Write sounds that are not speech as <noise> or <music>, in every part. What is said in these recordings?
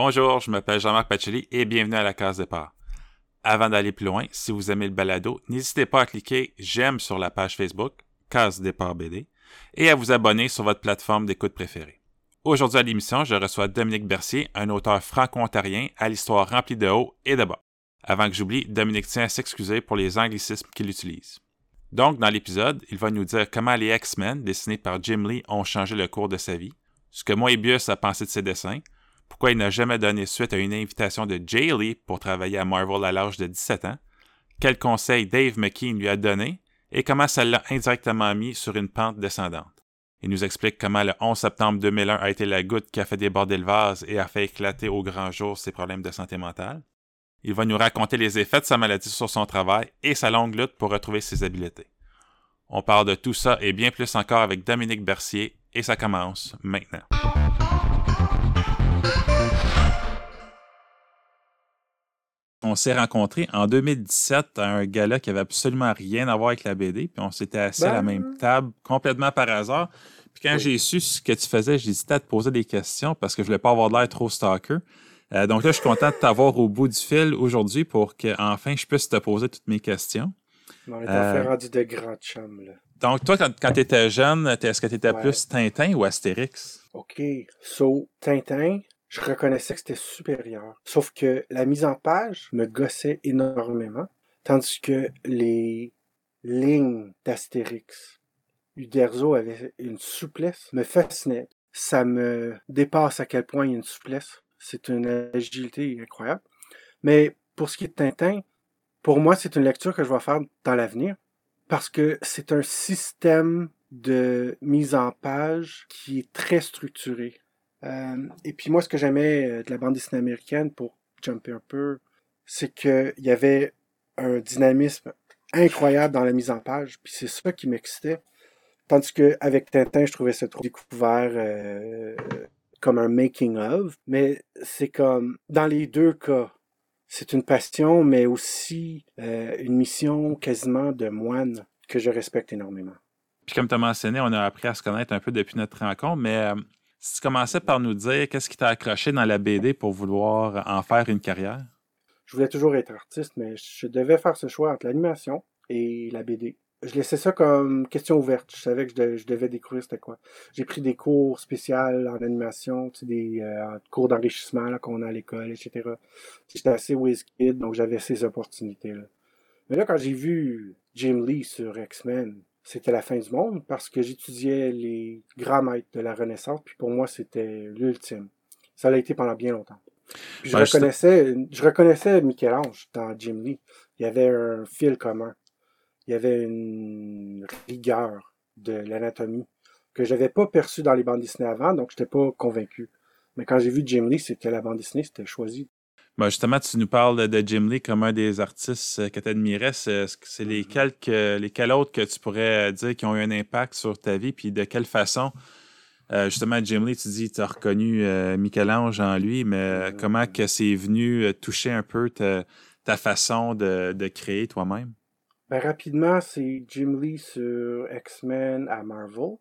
Bonjour, je m'appelle Jean-Marc Pacelli et bienvenue à la case départ. Avant d'aller plus loin, si vous aimez le balado, n'hésitez pas à cliquer j'aime sur la page Facebook, case départ BD, et à vous abonner sur votre plateforme d'écoute préférée. Aujourd'hui à l'émission, je reçois Dominique Bercier, un auteur franco-ontarien à l'histoire remplie de hauts et de bas. Avant que j'oublie, Dominique tient à s'excuser pour les anglicismes qu'il utilise. Donc, dans l'épisode, il va nous dire comment les X-Men, dessinés par Jim Lee, ont changé le cours de sa vie, ce que Moebius a pensé de ses dessins, pourquoi il n'a jamais donné suite à une invitation de Jay Lee pour travailler à Marvel à l'âge de 17 ans, quels conseils Dave McKean lui a donné? Et comment ça l'a indirectement mis sur une pente descendante? Il nous explique comment le 11 septembre 2001 a été la goutte qui a fait déborder le vase et a fait éclater au grand jour ses problèmes de santé mentale. Il va nous raconter les effets de sa maladie sur son travail et sa longue lutte pour retrouver ses habiletés. On parle de tout ça et bien plus encore avec Dominique Bercier et ça commence maintenant. On s'est rencontrés en 2017 à un gala qui avait absolument rien à voir avec la BD, puis on s'était assis à la Ben. même table complètement par hasard. Puis quand j'ai su ce que tu faisais, j'hésitais à te poser des questions parce que je voulais pas avoir l'air trop stalker. Euh, donc là, je suis content de t'avoir au bout du fil aujourd'hui pour que enfin je puisse te poser toutes mes questions. On est Euh, rendu de grands chums, là. Donc toi, quand, quand tu étais jeune, est-ce que tu étais Ouais. plus Tintin ou Astérix? OK. So, Tintin, je reconnaissais que c'était supérieur. Sauf que la mise en page me gossait énormément. Tandis que les lignes d'Astérix, Uderzo avait une souplesse, me fascinait. Ça me dépasse à quel point il y a une souplesse. C'est une agilité incroyable. Mais pour ce qui est de Tintin, pour moi, c'est une lecture que je vais faire dans l'avenir parce que c'est un système de mise en page qui est très structuré. Euh, et puis moi, ce que j'aimais euh, de la bande dessinée américaine, pour jumper un peu, c'est qu'il y avait un dynamisme incroyable dans la mise en page, puis c'est ça qui m'excitait. Tandis qu'avec Tintin, je trouvais ça trop découvert euh, comme un making of, mais c'est comme dans les deux cas, c'est une passion, mais aussi une mission quasiment de moine que je respecte énormément. Puis comme tu as mentionné, on a appris à se connaître un peu depuis notre rencontre, mais si tu commençais par nous dire qu'est-ce qui t'a accroché dans la BD pour vouloir en faire une carrière? Je voulais toujours être artiste, mais je devais faire ce choix entre l'animation et la BD. Je laissais ça comme question ouverte. Je savais que je, de- je devais découvrir c'était quoi. J'ai pris des cours spéciaux en animation, des euh, cours d'enrichissement qu'on a à l'école, etc. J'étais assez whiz kid, donc j'avais ces opportunités-là. Mais là, quand j'ai vu Jim Lee sur X-Men, c'était la fin du monde parce que j'étudiais les grands maîtres de la Renaissance, puis pour moi, c'était l'ultime. Ça l'a été pendant bien longtemps. Puis je je reconnaissais, je reconnaissais Michel-Ange dans Jim Lee. Il y avait un fil commun. Il y avait une rigueur de l'anatomie que j'avais pas perçue dans les bandes dessinées avant, donc j'étais pas convaincu. Mais quand j'ai vu Jim Lee, c'était la bande dessinée, c'était choisi. Ben justement, tu nous parles de Jim Lee comme un des artistes euh, que tu admirais. C'est c'est lesquels, que, lesquels autres que tu pourrais dire qui ont eu un impact sur ta vie, puis de quelle façon, euh, justement, Jim Lee, tu dis, tu as reconnu euh, Michel-Ange en lui, mais euh, comment que c'est venu euh, toucher un peu ta, ta façon de, de créer toi-même? Ben, rapidement, c'est Jim Lee sur X-Men à Marvel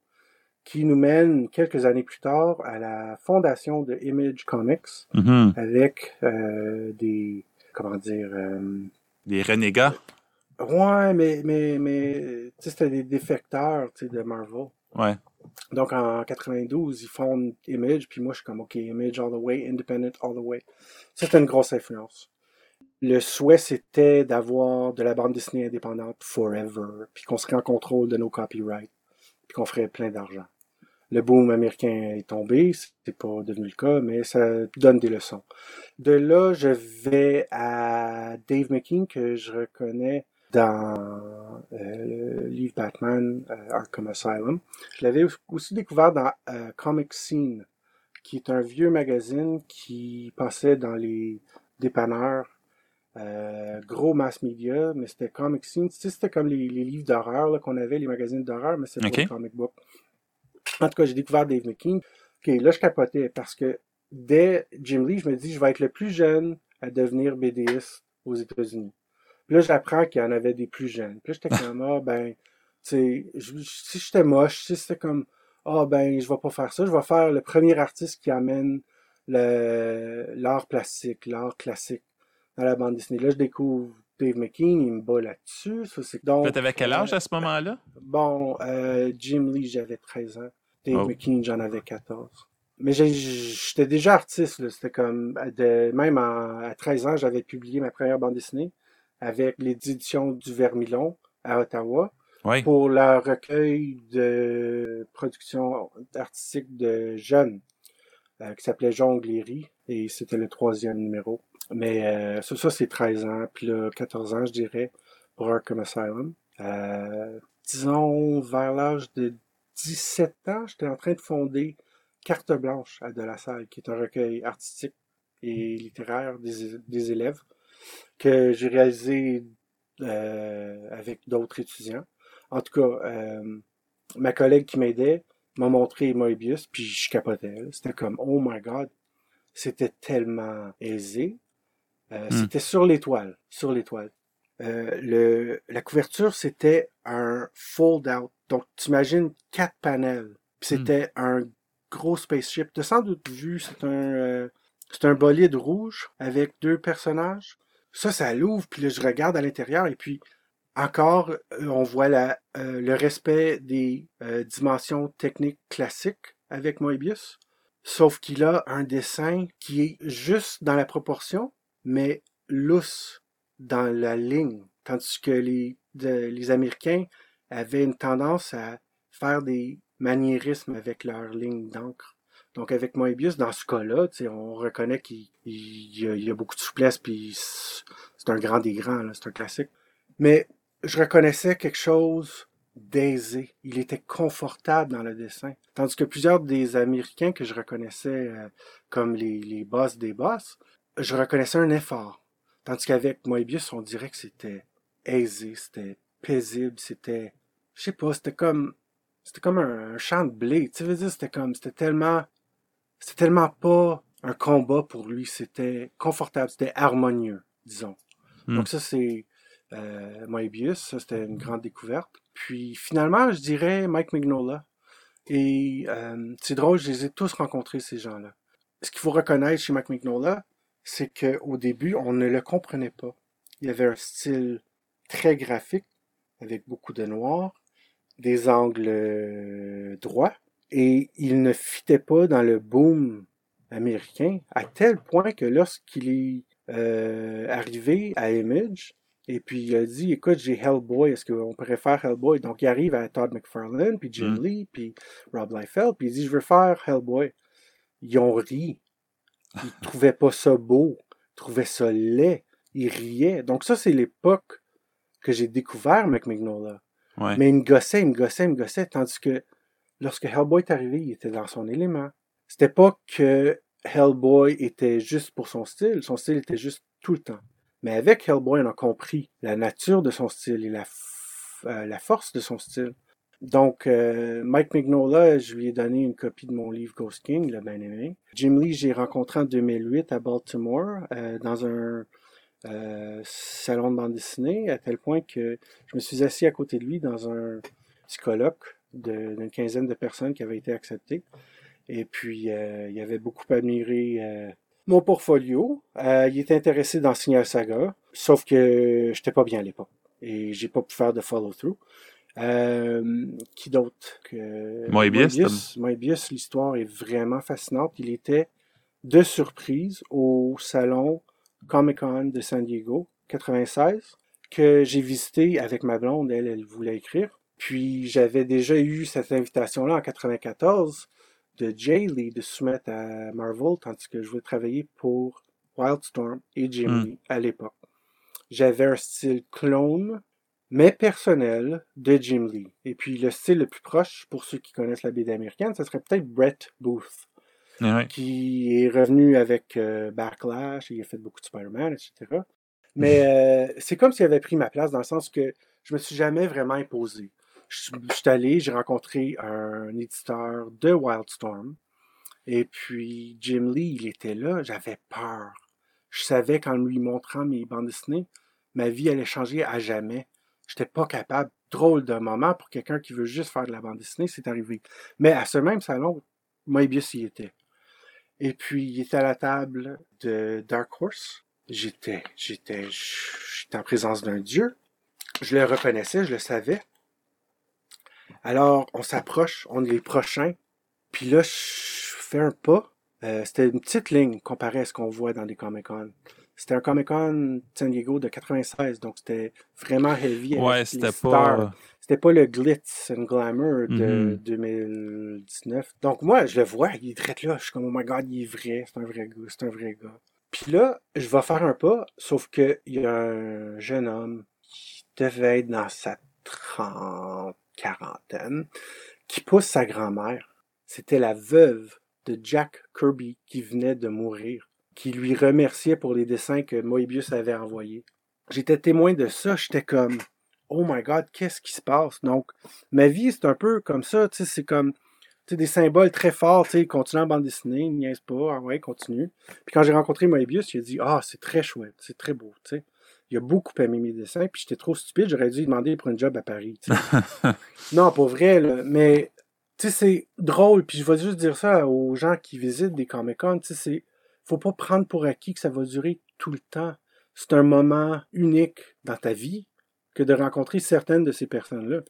qui nous mène quelques années plus tard à la fondation de Image Comics Mhm. avec euh, des comment dire euh, Des renégats? ouais mais mais mais c'était des défecteurs de Marvel Ouais. donc en 92 ils fondent Image puis moi je suis comme ok Image all the way Independent all the way c'était une grosse influence le souhait c'était d'avoir de la bande dessinée indépendante forever puis qu'on serait en contrôle de nos copyrights puis qu'on ferait plein d'argent le boom américain est tombé, c'est pas devenu le cas, mais ça donne des leçons. De là, je vais à Dave McKean, que je reconnais dans euh, le livre Batman euh, Arkham Asylum. Je l'avais aussi découvert dans euh, Comic Scene, qui est un vieux magazine qui passait dans les dépanneurs, euh, gros mass media, mais c'était Comic Scene. Tu sais, c'était comme les, les livres d'horreur qu'on avait, les magazines d'horreur, mais c'était Ok. pour les comic books. En tout cas, j'ai découvert Dave McKean. Ok, là, je capotais parce que dès Jim Lee, je me dis, je vais être le plus jeune à devenir BDiste aux États-Unis. Puis là, j'apprends qu'il y en avait des plus jeunes. Puis là, j'étais comme, ah, ben, tu sais, si j'étais moche, si c'était comme, ah, ben, je vais pas faire ça, je vais faire le premier artiste qui amène l'art plastique, l'art classique dans la bande dessinée. Là, je découvre Dave McKean, il me bat là-dessus. Ça, c'est donc. T'avais quel âge euh, à ce moment-là? Bon, euh, Jim Lee, j'avais 13 ans. Dave Oh. McKean, j'en avais 14. Mais j'étais déjà artiste. C'était comme, de, même en- à 13 ans, j'avais publié ma première bande dessinée avec l'édition du Vermilon à Ottawa Oui. pour le recueil de production artistique de jeunes euh, qui s'appelait Jonglerie et c'était le troisième numéro. Mais euh, ça, ça c'est 13 ans, puis là, 14 ans, je dirais, pour Arkham Asylum. Euh, disons, vers l'âge de 17 ans, j'étais en train de fonder Carte Blanche à De La Salle, qui est un recueil artistique et littéraire des, des élèves que j'ai réalisé euh, avec d'autres étudiants. En tout cas, euh, ma collègue qui m'aidait m'a montré Moebius, puis je capotais. C'était comme, oh my god, c'était tellement aisé. Euh, Hmm. C'était sur l'étoile, sur l'étoile. Euh, le, la couverture, c'était un fold-out. Donc, t'imagines quatre panels. Puis c'était un gros spaceship. T'as sans doute vu, c'est un, euh, c'est un bolide rouge avec deux personnages. Ça, ça l'ouvre, puis là, je regarde à l'intérieur, et puis encore, euh, on voit la, euh, le respect des euh, dimensions techniques classiques avec Moebius, sauf qu'il a un dessin qui est juste dans la proportion, mais lousse dans la ligne, tandis que les, de- les Américains avaient une tendance à faire des maniérismes avec leur ligne d'encre. Donc avec Moebius, dans ce cas-là, on reconnaît qu'il il y, a, beaucoup de souplesse, puis c'est un grand des grands, c'est un classique. Mais je reconnaissais quelque chose d'aisé. Il était confortable dans le dessin. Tandis que plusieurs des Américains que je reconnaissais euh, comme les, les boss des boss, je reconnaissais un effort. Tandis qu'avec Moebius, on dirait que c'était aisé, c'était paisible, c'était, je sais pas, c'était comme, c'était comme un, un champ de blé. Tu veux dire, c'était comme, c'était tellement, c'était tellement pas un combat pour lui, c'était confortable, c'était harmonieux, disons. Hmm. Donc ça, c'est euh, Moebius, ça c'était une grande découverte. Puis finalement, je dirais Mike Mignola. Et euh, c'est drôle, je les ai tous rencontrés, ces gens-là. Ce qu'il faut reconnaître chez Mike Mignola, c'est qu'au début, on ne le comprenait pas. Il avait un style très graphique, avec beaucoup de noir, des angles euh, droits, et il ne fitait pas dans le boom américain, à tel point que lorsqu'il est euh, arrivé à Image, et puis il a dit, écoute, j'ai Hellboy, est-ce qu'on pourrait faire Hellboy? Donc il arrive à Todd McFarlane, puis Jim Mm. Lee, puis Rob Liefeld, puis il dit, je veux faire Hellboy. Ils ont ri. Ils trouvaient pas ça beau, ils trouvaient ça laid, ils riaient. Donc ça, c'est l'époque que j'ai découvert McMignola. Ouais. Mais il me gossait, il me gossait, il me gossait, tandis que lorsque Hellboy est arrivé, il était dans son élément. C'était pas que Hellboy était juste pour son style, son style était juste tout le temps. Mais avec Hellboy, on a compris la nature de son style et la, euh, la force de son style. Donc, euh, Mike Mignola, je lui ai donné une copie de mon livre Ghost King, l'a bien aimé. Jim Lee, j'ai rencontré en 2008 à Baltimore, euh, dans un euh, salon de bande dessinée, à tel point que je me suis assis à côté de lui dans un petit colloque d'une quinzaine de personnes qui avaient été acceptées. Et puis, euh, il avait beaucoup admiré euh, mon portfolio. Il était intéressé dans Signal Saga, sauf que j'étais pas bien à l'époque. Et j'ai pas pu faire de follow-through. Qui d'autre que Moebius, Moebius, l'histoire est vraiment fascinante. Il était de surprise au salon Comic-Con de San Diego 96 que j'ai visité avec ma blonde. Elle, elle voulait écrire. Puis j'avais déjà eu cette invitation-là en 94 de Jay Lee de soumettre à Marvel, tandis que je voulais travailler pour Wildstorm et Jim Mm. Lee à l'époque. J'avais un style clone, mais personnel, de Jim Lee. Et puis le style le plus proche, pour ceux qui connaissent la BD américaine, ce serait peut-être Brett Booth Qui est revenu avec euh, Backlash, il a fait beaucoup de Spider-Man, etc. Mais euh, c'est comme s'il avait pris ma place dans le sens que je me suis jamais vraiment imposé. Je, je suis allé, j'ai rencontré un éditeur de Wildstorm, et puis Jim Lee, il était là, j'avais peur. Je savais qu'en lui montrant mes bandes dessinées, ma vie allait changer à jamais. J'étais pas capable. Drôle de moment pour quelqu'un qui veut juste faire de la bande dessinée, c'est arrivé. Mais à ce même salon, Moebius y était. Et puis, il était à la table de Dark Horse. J'étais, j'étais, j'étais en présence d'un dieu. Je le reconnaissais, je le savais. Alors, on s'approche, on est les prochains. Puis là, je fais un pas. Euh, c'était une petite ligne comparée à ce qu'on voit dans les Comic-Con. C'était un Comic-Con San Diego de 96, donc c'était vraiment heavy. Ouais, c'était pas... C'était pas le glitz and glamour de 2019. Mm-hmm. Donc moi, je le vois, il est très là. Je suis comme, oh my god, il est vrai, c'est un vrai gars, c'est un vrai gars. Puis là, je vais faire un pas, sauf qu'il y a un jeune homme qui devait être dans sa trente, quarantaine, qui pousse sa grand-mère. C'était la veuve de Jack Kirby qui venait de mourir, qui lui remerciait pour les dessins que Moebius avait envoyés. J'étais témoin de ça, j'étais comme Oh my god, qu'est-ce qui se passe? Donc, ma vie, c'est un peu comme ça, tu sais, c'est comme tu sais, des symboles très forts, tu sais, continue en bande dessinée, niaise pas, ah ouais, continue. Puis quand j'ai rencontré Moebius, il a dit Ah, c'est très chouette, c'est très beau, tu sais. Il a beaucoup aimé mes dessins, puis j'étais trop stupide, j'aurais dû lui demander pour un job à Paris. <laughs> non, pour vrai, là, mais tu sais, c'est drôle, puis je vais juste dire ça aux gens qui visitent des Comic-Con, tu sais, c'est faut pas prendre pour acquis que ça va durer tout le temps. C'est un moment unique dans ta vie que de rencontrer certaines de ces personnes-là.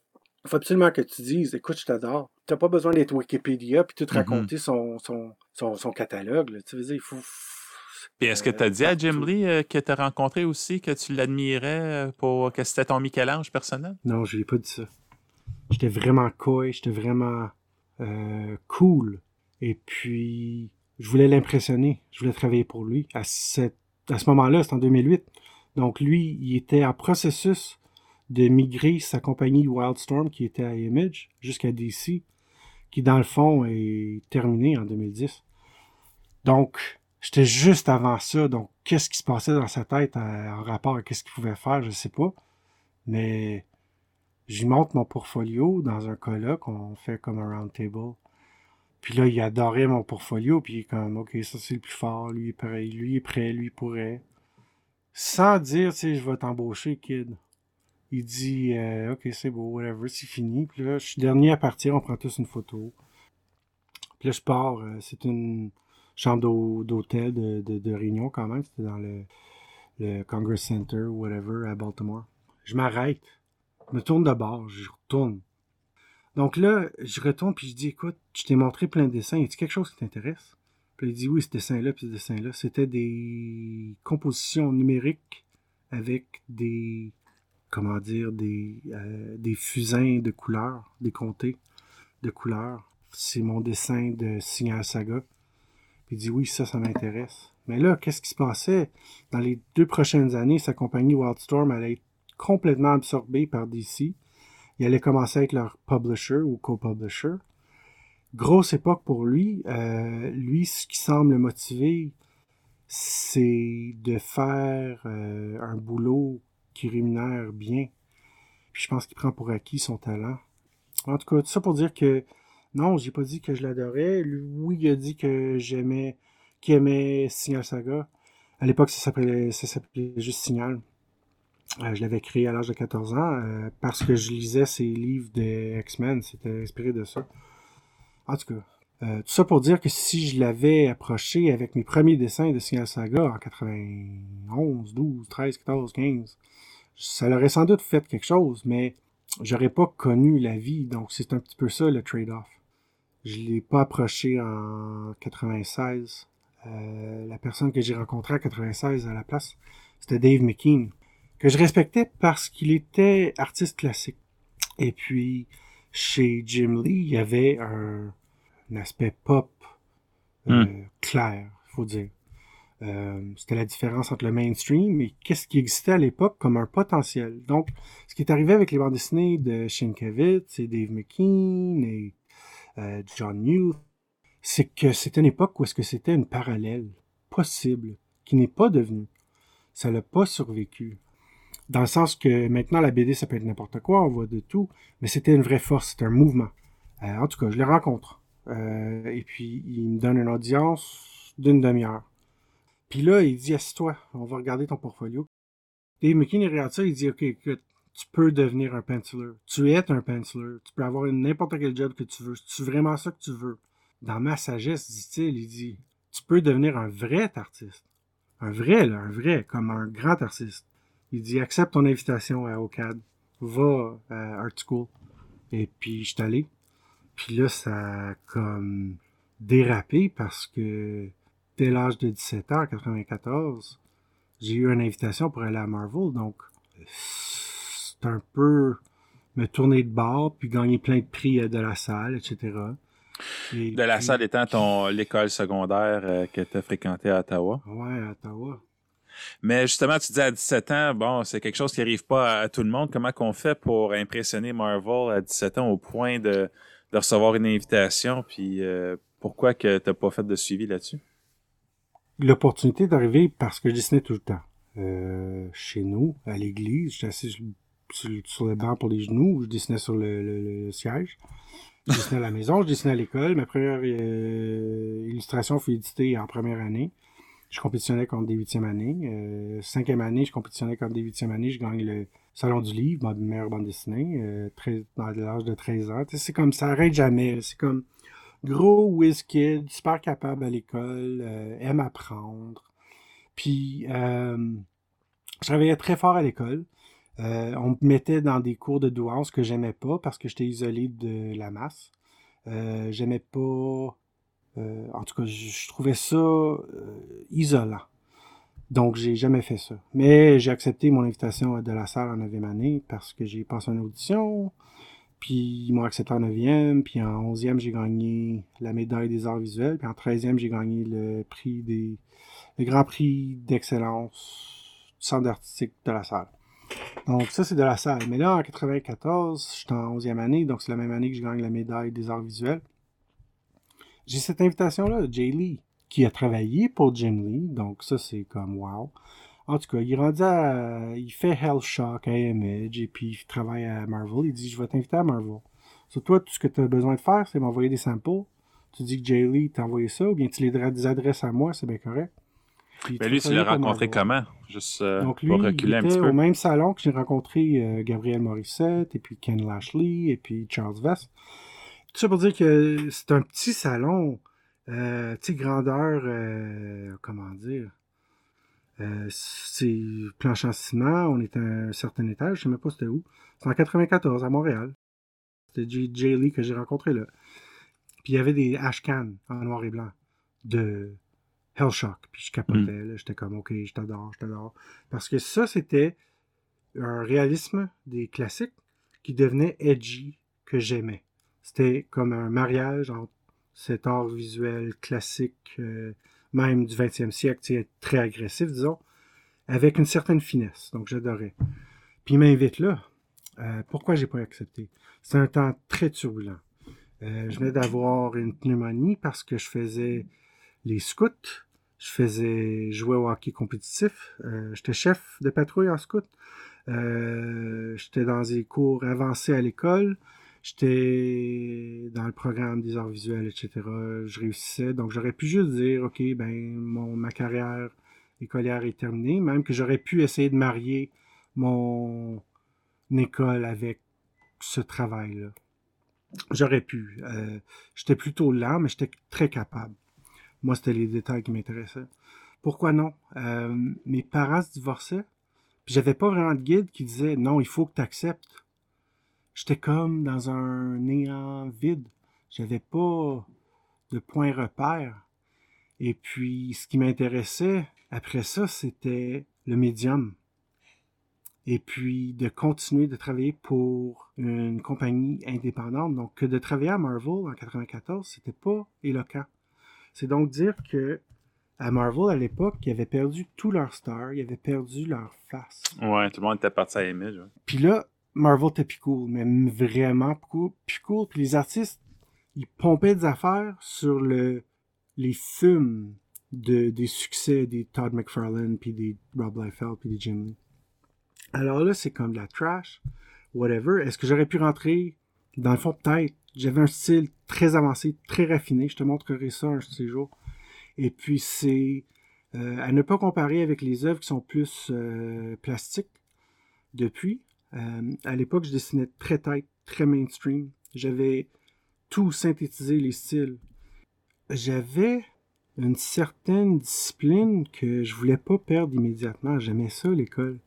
Il faut absolument que tu dises, écoute, je t'adore. Tu n'as pas besoin d'être Wikipédia puis tout mm-hmm. raconter son, son, son, catalogue. Tu veux dire, il faut... Et est-ce que tu as dit à Jim Lee euh, que tu as rencontré aussi, que tu l'admirais euh, pour que c'était ton Michel-Ange personnel? Non, je lui ai pas dit ça. J'étais vraiment coy, j'étais vraiment euh, cool. Et puis, je voulais l'impressionner. Je voulais travailler pour lui. À, ce moment-là, c'était en 2008. Donc, lui, il était en processus de migrer sa compagnie Wildstorm qui était à Image jusqu'à DC, qui dans le fond est terminée en 2010. Donc, j'étais juste avant ça. Donc, qu'est-ce qui se passait dans sa tête euh, en rapport à qu'est-ce qu'il pouvait faire, je sais pas. Mais j'y montre mon portfolio dans un colloque, on fait comme un round table. Puis là, il adorait mon portfolio, puis il est comme, OK, ça c'est le plus fort, lui est prêt, lui est prêt, lui pourrait. Sans dire, tu sais, je vais t'embaucher, kid. Il dit euh, Ok, c'est beau, whatever, c'est fini. Puis là, je suis dernier à partir, on prend tous une photo. Puis là, je pars. Euh, c'est une chambre d'hôtel de, de, réunion quand même. C'était dans le, le Congress Center, whatever, à Baltimore. Je m'arrête. Je me tourne de bord, je retourne. Donc là, je retourne puis je dis Écoute, je t'ai montré plein de dessins. Y a quelque chose qui t'intéresse? Puis il dit Oui, ce dessin-là, puis ce dessin-là. C'était des compositions numériques avec des comment dire, des, euh, fusains de couleurs, des comtés de couleurs. C'est mon dessin de Signal Saga. Puis il dit oui, ça, ça m'intéresse. Mais là, qu'est-ce qui se passait? Dans les deux prochaines années, sa compagnie Wildstorm allait être complètement absorbée par DC. Il allait commencer être leur publisher ou co-publisher. Grosse époque pour lui. Euh, lui, ce qui semble le motiver, c'est de faire euh, un boulot qui rémunère bien. Puis je pense qu'il prend pour acquis son talent. En tout cas, tout ça pour dire que non, j'ai pas dit que je l'adorais. Oui, il a dit que j'aimais, qu'il aimait Signal Saga. À l'époque, ça ça s'appelait juste Signal. Euh, je l'avais créé à l'âge de 14 ans euh, parce que je lisais ses livres de X-Men. C'était inspiré de ça. En tout cas, euh, tout ça pour dire que si je l'avais approché avec mes premiers dessins de Signal Saga en 91, 12, 13, 14, 15, ça aurait sans doute fait quelque chose, mais j'aurais pas connu la vie, donc c'est un petit peu ça le trade-off. Je l'ai pas approché en 96. Euh, la personne que j'ai rencontrée en 96 à la place, c'était Dave McKean, que je respectais parce qu'il était artiste classique. Et puis, chez Jim Lee, il y avait un, aspect pop euh, hmm. clair, faut dire. Euh, c'était la différence entre le mainstream et qu'est-ce qui existait à l'époque comme un potentiel. Donc, ce qui est arrivé avec les bandes dessinées de Sienkiewicz et Dave McKean et euh, John New, c'est que c'était une époque où est-ce que c'était une parallèle possible, qui n'est pas devenue. Ça l'a pas survécu. Dans le sens que maintenant, la BD, ça peut être n'importe quoi, on voit de tout, mais c'était une vraie force, c'était un mouvement. Euh, en tout cas, je les rencontre. et puis, il me donne une audience d'une demi-heure. Puis là, il dit, assis-toi, on va regarder ton portfolio. McKean, il regarde ça, il dit, OK, écoute, tu peux devenir un penciler. Tu es un penciler. Tu peux avoir n'importe quel job que tu veux. C'est vraiment ça que tu veux? Dans ma sagesse, dit-il, il dit, tu peux devenir un vrai artiste. Un vrai, là, un vrai, comme un grand artiste. Il dit, accepte ton invitation à OCAD. Va à Art School. Et puis, je suis allé. Puis là, ça a comme dérapé parce que dès l'âge de 17 ans, 94, j'ai eu une invitation pour aller à Marvel. Donc, c'est un peu me tourner de bord, puis gagner plein de prix euh, de la salle, etc. de la salle étant ton l'école secondaire euh, que tu as fréquentée à Ottawa. Ouais, à Ottawa. Mais justement, tu dis à 17 ans, bon, c'est quelque chose qui n'arrive pas à, tout le monde. Comment qu'on fait pour impressionner Marvel à 17 ans au point de, recevoir une invitation? Puis euh, pourquoi que tu n'as pas fait de suivi là-dessus? L'opportunité d'arriver parce que je dessinais tout le temps. Euh, chez nous, à l'église, j'étais assis sur, le banc pour les genoux, je dessinais sur le, siège. Je dessinais à la maison, je dessinais à l'école. Ma première euh, illustration fut éditée en première année. Je compétitionnais contre des huitièmes années. Euh, cinquième année, je compétitionnais contre des huitièmes années. Je gagne le Salon du livre, ma meilleure bande dessinée, euh, dans l'âge de 13 ans. C'est comme, ça arrête jamais. C'est comme gros whiz kid, super capable à l'école, euh, aime apprendre. Puis, euh, je travaillais très fort à l'école. On me mettait dans des cours de douance que j'aimais pas parce que j'étais isolé de la masse. J'aimais pas euh, en tout cas, je, trouvais ça euh, isolant. Donc, j'ai jamais fait ça. Mais j'ai accepté mon invitation de la salle en 9e année parce que j'ai passé une audition. Puis ils m'ont accepté en 9e. Puis en 11e, j'ai gagné la médaille des arts visuels. Puis en 13e, j'ai gagné le prix des. le grand prix d'excellence du centre artistique de la salle. Donc ça, c'est de la salle. Mais là, en 94, je suis en 11e année. Donc c'est la même année que je gagne la médaille des arts visuels j'ai cette invitation-là de Jay Lee, qui a travaillé pour Jim Lee, donc ça c'est comme wow. En tout cas, il est rendu à, il fait Hellshock à Image et puis il travaille à Marvel. Il dit, je vais t'inviter à Marvel. Sur toi, tout ce que tu as besoin de faire, c'est m'envoyer des samples. Tu dis que Jay Lee t'a envoyé ça, ou bien tu les adresses à moi, c'est bien correct. Mais lui, tu l'as rencontré comment? Juste euh, Donc, lui, pour reculer il était un petit peu. au même salon que j'ai rencontré euh, Gabriel Morissette, et puis Ken Lashley, et puis Charles Vest. Tout ça pour dire que c'est un petit salon, euh, tu sais, grandeur, euh, comment dire, euh, c'est planche en ciment, on est à un certain étage, je sais même pas c'était où. C'est en 94, à Montréal. C'était Jay Lee que j'ai rencontré là. Puis il y avait des ashcans en noir et blanc de Hellshock. Puis je capotais, mm. j'étais comme, ok, je t'adore, je t'adore. Parce que ça, c'était un réalisme des classiques qui devenait edgy, que j'aimais. C'était comme un mariage entre cet art visuel classique, euh, même du 20e siècle, très agressif, disons, avec une certaine finesse. Donc, j'adorais. Puis, il m'invite là. Euh, pourquoi j'ai pas accepté? C'est un temps très turbulent. Euh, je venais d'avoir une pneumonie parce que je faisais les scouts. Je faisais jouer au hockey compétitif. Euh, j'étais chef de patrouille en scout. j'étais dans des cours avancés à l'école. J'étais dans le programme des arts visuels, etc. Je réussissais. Donc, j'aurais pu juste dire, OK, ben, ma carrière écolière est terminée. Même que j'aurais pu essayer de marier mon école avec ce travail-là. J'aurais pu. Euh, j'étais plutôt lent, mais j'étais très capable. Moi, c'était les détails qui m'intéressaient. Pourquoi non? Euh, mes parents se divorçaient. Puis j'avais pas vraiment de guide qui disait non, il faut que tu acceptes j'étais comme dans un néant vide. J'avais pas de point repère. Et puis, ce qui m'intéressait après ça, c'était le médium. Et puis, de continuer de travailler pour une compagnie indépendante. Donc, que de travailler à Marvel en 94, c'était pas éloquent. C'est donc dire que à Marvel, à l'époque, ils avaient perdu tous leurs stars, ils avaient perdu leur face. Ouais, tout le monde était parti à Image. Puis là, Marvel était plus cool, mais vraiment plus cool. Puis les artistes, ils pompaient des affaires sur le, les de, des succès des Todd McFarlane, puis des Rob Liefeld, puis des Jim Lee. Alors là, c'est comme de la trash, whatever. Est-ce que j'aurais pu rentrer? Dans le fond, peut-être. J'avais un style très avancé, très raffiné. Je te montrerai ça un de ces jours. Et puis, c'est euh, à ne pas comparer avec les œuvres qui sont plus euh, plastiques depuis. Euh, à l'époque, je dessinais très tight, très mainstream. J'avais tout synthétisé, les styles. J'avais une certaine discipline que je voulais pas perdre immédiatement. J'aimais ça, l'école.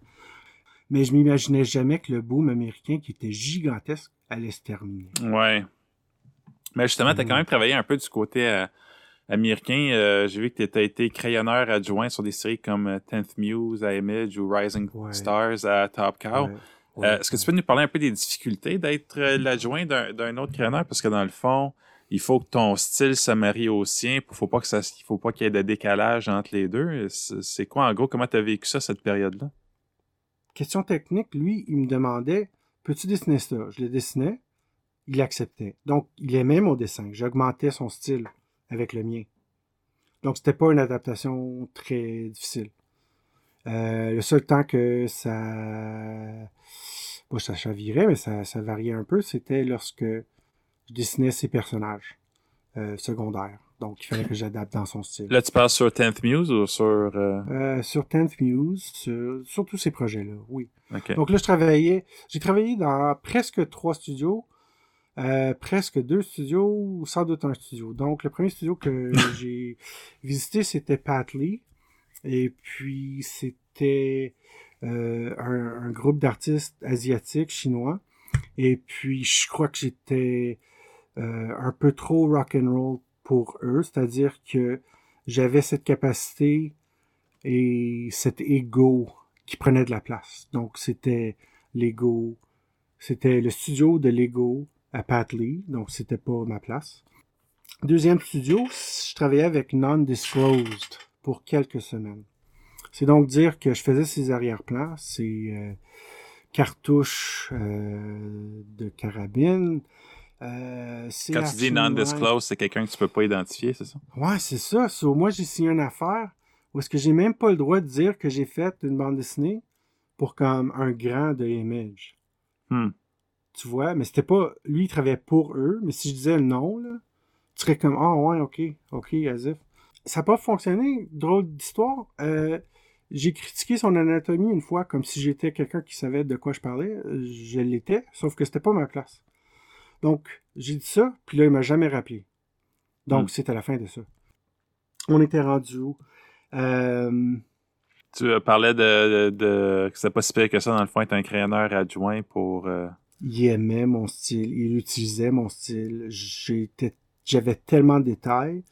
Mais je m'imaginais jamais que le boom américain, qui était gigantesque, allait se terminer. Ouais. Mais justement, tu as quand même travaillé un peu du côté euh, américain. Euh, J'ai vu que tu as été crayonneur adjoint sur des séries comme euh, 10th Muse à Image ou Rising Ouais. Stars à Top Cow. Ouais, Euh, Est-ce que tu peux nous parler un peu des difficultés d'être euh, l'adjoint d'un autre crayonneur? Parce que dans le fond, il faut que ton style se marie au sien. Il faut pas que ça, il faut pas qu'il y ait de décalage entre les deux. C'est c'est quoi, en gros, comment tu as vécu ça, cette période-là? Question technique, lui, il me demandait Peux-tu dessiner ça? Je le dessinais, il acceptait. Donc, il aimait mon dessin. J'augmentais son style avec le mien. Donc, c'était pas une adaptation très difficile. Euh, le seul temps que ça. Pas ça chavirait, mais ça, ça variait un peu, c'était lorsque je dessinais ses personnages euh, secondaires. Donc, il fallait que j'adapte dans son style. Là, tu parles sur 10th Muse ou sur... euh, Euh, sur 10th Muse, sur, sur tous ces projets-là, oui. OK. Donc là, je travaillais, j'ai travaillé dans presque trois studios, euh, presque deux studios, sans doute un studio. Donc le premier studio que <laughs> j'ai visité, c'était Pat Lee. Et puis c'était euh, un, groupe d'artistes asiatiques, chinois. Et puis je crois que j'étais euh, un peu trop rock and roll pour eux, c'est-à-dire que j'avais cette capacité et cet ego qui prenait de la place. Donc, c'était Lego. C'était le studio de Lego à Pat Lee. Donc, c'était pas ma place. Deuxième studio, je travaillais avec Non-Disclosed pour quelques semaines. C'est donc dire que je faisais ces arrière-plans, ces euh, cartouches euh, de carabine. Euh, Quand tu dis non-disclose, c'est quelqu'un que tu peux pas identifier, c'est ça? Ouais, c'est ça. So, moi, j'ai signé une affaire où est-ce que j'ai même pas le droit de dire que j'ai fait une bande dessinée pour comme un grand de Image. Hmm. Tu vois, mais c'était pas. Lui, il travaillait pour eux, mais si je disais le nom, là, tu serais comme Ah ouais, ok, ok, Azif. Ça n'a pas fonctionné, drôle d'histoire. Euh, j'ai critiqué son anatomie une fois comme si j'étais quelqu'un qui savait de quoi je parlais. Je l'étais, sauf que c'était pas ma place. Donc, j'ai dit ça, puis là, il m'a jamais rappelé. Donc, Hmm. c'était la fin de ça. On était rendu où? Euh, Tu euh, parlais de, de, de- que c'était pas si pire que ça, dans le fond, être un crayonneur adjoint pour... euh, il aimait mon style, il utilisait mon style. J'étais, j'avais tellement de détails,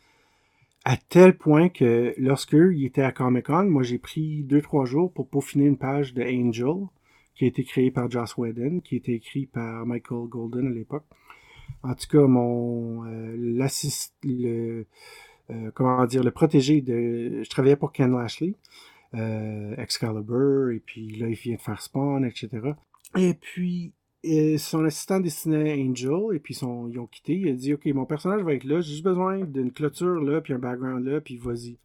à tel point que lorsque il était à Comic Con, moi j'ai pris deux trois jours pour peaufiner une page de Angel qui a été créée par Joss Whedon, qui a été écrit par Michael Golden à l'époque. En tout cas, mon euh, le euh, comment dire, le protégé de, je travaillais pour Ken Lashley, euh, Excalibur, et puis là il vient de faire Spawn, etc. Et puis son assistant dessinait Angel, et puis son, ils ont quitté. Il a dit Ok, mon personnage va être là, j'ai juste besoin d'une clôture là, puis un background là, puis vas-y.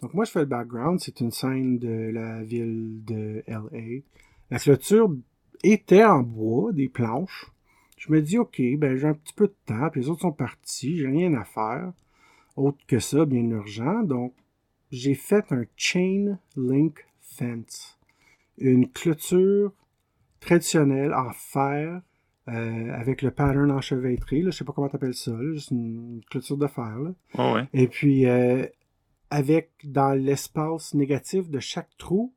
Donc, moi, je fais le background. C'est une scène de la ville de LA. La clôture était en bois, des planches. Je me dis Ok, ben j'ai un petit peu de temps, puis les autres sont partis, j'ai rien à faire. Autre que ça, bien urgent. Donc, j'ai fait un chain link fence. Une clôture traditionnelle en fer euh, avec le pattern enchevêtré. Là, je sais pas comment t'appelles ça, juste une clôture de fer. Là. Ouais. Et puis euh, avec dans l'espace négatif de chaque trou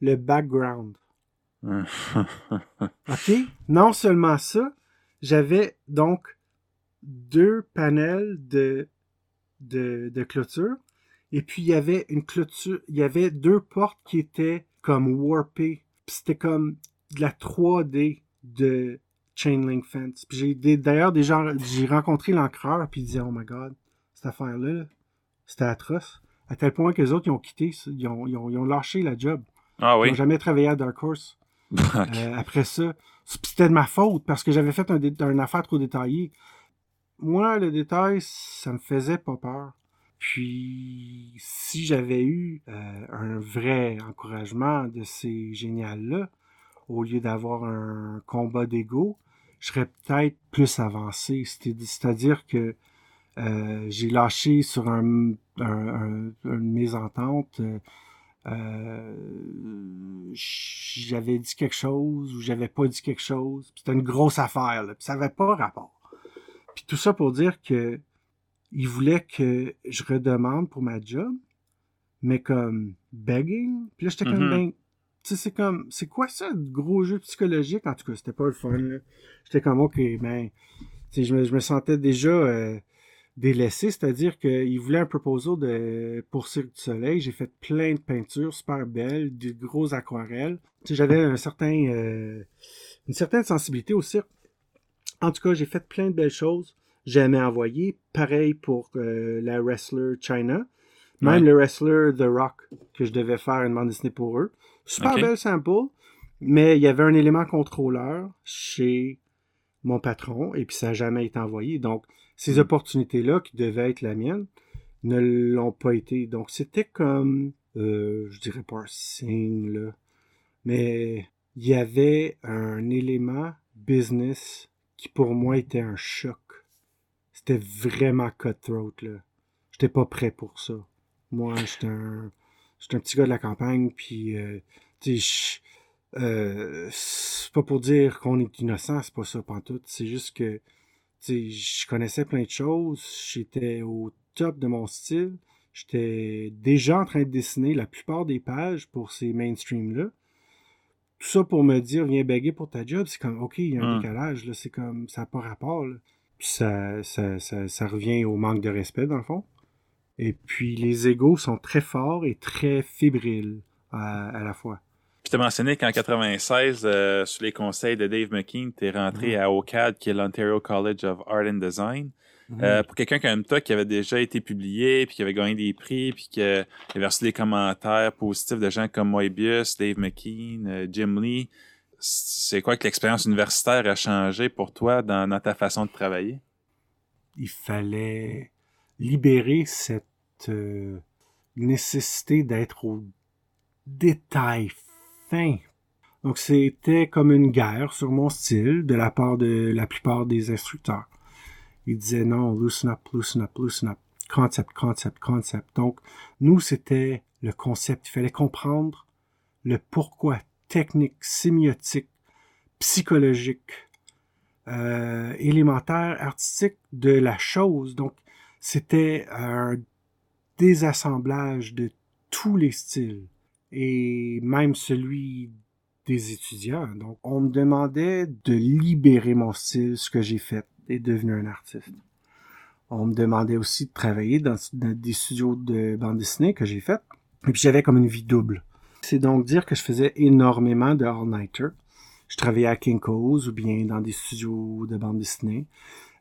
le background. <laughs> OK? Non seulement ça, j'avais donc deux panels de, de, de clôture. Et puis il y avait une clôture, il y avait deux portes qui étaient comme warpées. Puis C'était comme de la 3D de Chain Link Fence. Puis j'ai d'ailleurs gens, j'ai rencontré l'encreur puis il disait oh my god, cette affaire-là, là, c'était atroce. À tel point que les autres ils ont quitté, ils ont, ils ont, ils ont lâché la job. Ah Ils oui? n'ont jamais travaillé à Dark Horse. <laughs> Euh, après ça, c'était de ma faute parce que j'avais fait un, une affaire trop détaillée. Moi, le détail, ça me faisait pas peur. Puis, si j'avais eu euh, un vrai encouragement de ces géniales-là, au lieu d'avoir un combat d'ego, je serais peut-être plus avancé. C'est-à-dire que euh, j'ai lâché sur un, un- un- une mésentente. euh, euh, j'avais dit quelque chose ou j'avais pas dit quelque chose. C'était une grosse affaire, là, puis ça avait pas rapport. Puis tout ça pour dire que il voulait que je redemande pour ma job, mais comme begging. Puis là, j'étais comme, Mhm. ben, sais, c'est comme, c'est quoi ça, gros jeu psychologique? En tout cas, c'était pas le fun, là. J'étais comme, ok, ben, je me, je me sentais déjà euh, délaissé, c'est-à-dire qu'il voulait un proposal de, pour Cirque du Soleil. J'ai fait plein de peintures super belles, des grosses aquarelles. J'avais un certain, euh, une certaine sensibilité au cirque. En tout cas, j'ai fait plein de belles choses. J'aimais envoyer. Pareil pour euh, la wrestler China. Même Ouais. le wrestler The Rock, que je devais faire une bande dessinée pour eux. Super Ok. belle sample, mais il y avait un élément contrôleur chez mon patron, et puis ça n'a jamais été envoyé. Donc, ces Mm. opportunités-là, qui devaient être la mienne, ne l'ont pas été. Donc, c'était comme, euh, je dirais pas un signe, là, mais il y avait un élément business qui pour moi était un choc. C'était vraiment cutthroat, là. J'étais pas prêt pour ça. Moi, j'étais un, j'étais un petit gars de la campagne, puis, euh, euh, c'est pas pour dire qu'on est innocent, c'est pas ça pantoute. C'est juste que, tu sais, je connaissais plein de choses, j'étais au top de mon style, j'étais déjà en train de dessiner la plupart des pages pour ces mainstream-là. Tout ça pour me dire, viens baguer pour ta job, c'est comme, ok, il y a un Hmm. décalage, là, c'est comme, ça n'a pas rapport, là. Puis ça, ça, ça, ça revient au manque de respect, dans le fond. Et puis les égaux sont très forts et très fébriles à, à la fois. Puis t'as mentionné qu'en 96, euh, sous les conseils de Dave McKean, t'es rentré Mhm. à OCAD, qui est l'Ontario College of Art and Design. Euh, pour quelqu'un comme toi qui avait déjà été publié, puis qui avait gagné des prix, puis qui avait reçu des commentaires positifs de gens comme Moebius, Dave McKean, euh, Jim Lee, c'est quoi que l'expérience universitaire a changé pour toi dans, dans ta façon de travailler? il fallait libérer cette euh, nécessité d'être au détail fin. Donc c'était comme une guerre sur mon style de la part de la plupart des instructeurs. Ils disaient non, loosen up, loosen up, loosen up, concept, concept, concept. Donc nous c'était le concept. Il fallait comprendre le pourquoi technique, sémiotique, psychologique, euh, élémentaire, artistique de la chose. Donc, c'était un désassemblage de tous les styles et même celui des étudiants. Donc, on me demandait de libérer mon style, ce que j'ai fait, et devenir un artiste. On me demandait aussi de travailler dans, dans des studios de bande dessinée que j'ai fait. Et puis, j'avais comme une vie double. C'est donc dire que je faisais énormément de all-nighter. Je travaillais à Kinko's ou bien dans des studios de bande dessinée.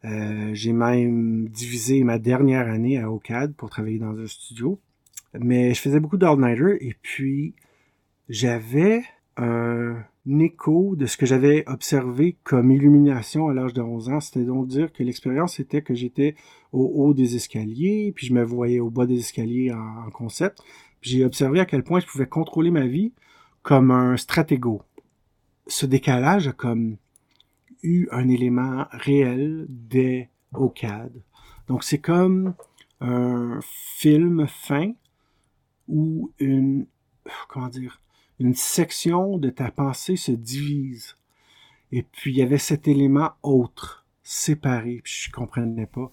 Euh, j'ai même divisé ma dernière année à OCAD pour travailler dans un studio. Mais je faisais beaucoup d'all-nighter et puis j'avais un écho de ce que j'avais observé comme illumination à l'âge de 11 ans. C'était donc dire que l'expérience était que j'étais au haut des escaliers, puis je me voyais au bas des escaliers en, en concept. J'ai observé à quel point je pouvais contrôler ma vie comme un stratégo. Ce décalage a comme eu un élément réel dès OCAD. Donc c'est comme un film fin où une comment dire une section de ta pensée se divise. Et puis il y avait cet élément autre, séparé, puis je comprenais pas.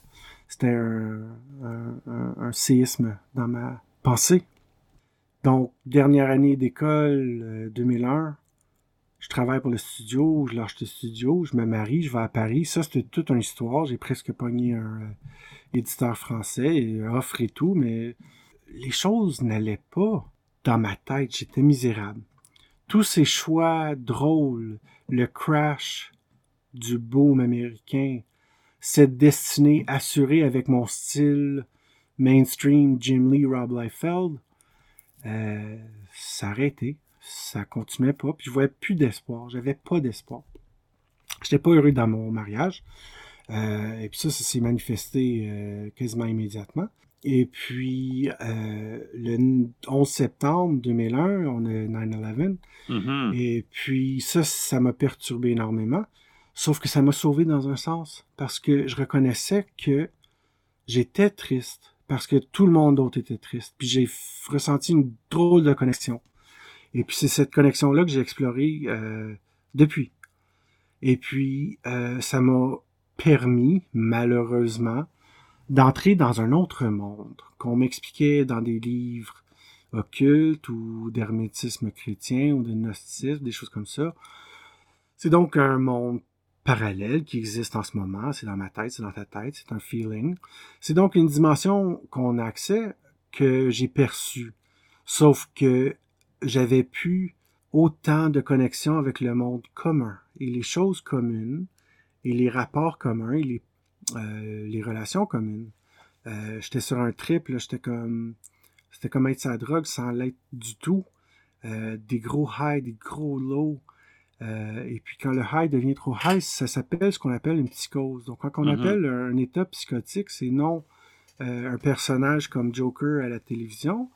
C'était un, un, un, un séisme dans ma pensée. Donc, dernière année d'école, euh, 2001, je travaille pour le studio, je lâche le studio, je me marie, je vais à Paris. Ça, c'était toute une histoire. J'ai presque pogné un euh, éditeur français, et, offre et tout, mais les choses n'allaient pas dans ma tête. J'étais misérable. Tous ces choix drôles, le crash du boom américain, cette destinée assurée avec mon style mainstream Jim Lee, Rob Liefeld, euh, ça arrêtait ça continuait pas, puis je voyais plus d'espoir, j'avais pas d'espoir. J'étais pas heureux dans mon mariage, euh, et puis ça, ça s'est manifesté euh, quasiment immédiatement. Et puis, euh, le 11 septembre 2001, on a 9-11, Mhm. et puis ça, ça m'a perturbé énormément, sauf que ça m'a sauvé dans un sens, parce que je reconnaissais que j'étais triste, parce que tout le monde d'autre était triste, puis j'ai ressenti une drôle de connexion. Et puis c'est cette connexion-là que j'ai explorée euh, depuis. Et puis euh, ça m'a permis, malheureusement, d'entrer dans un autre monde qu'on m'expliquait dans des livres occultes ou d'hermétisme chrétien ou de gnosticisme, des choses comme ça. C'est donc un monde parallèle qui existe en ce moment. C'est dans ma tête, c'est dans ta tête, c'est un feeling. C'est donc une dimension qu'on a accès que j'ai perçue. Sauf que j'avais pu autant de connexions avec le monde commun et les choses communes et les rapports communs et les, euh, les relations communes. Euh, j'étais sur un trip, j'étais comme c'était comme être sa drogue sans l'être du tout. Euh, des gros highs, des gros lows. Et puis quand le high devient trop high, ça s'appelle ce qu'on appelle une psychose. Donc quand on mm-hmm. appelle un état psychotique, c'est non un personnage comme Joker à la télévision,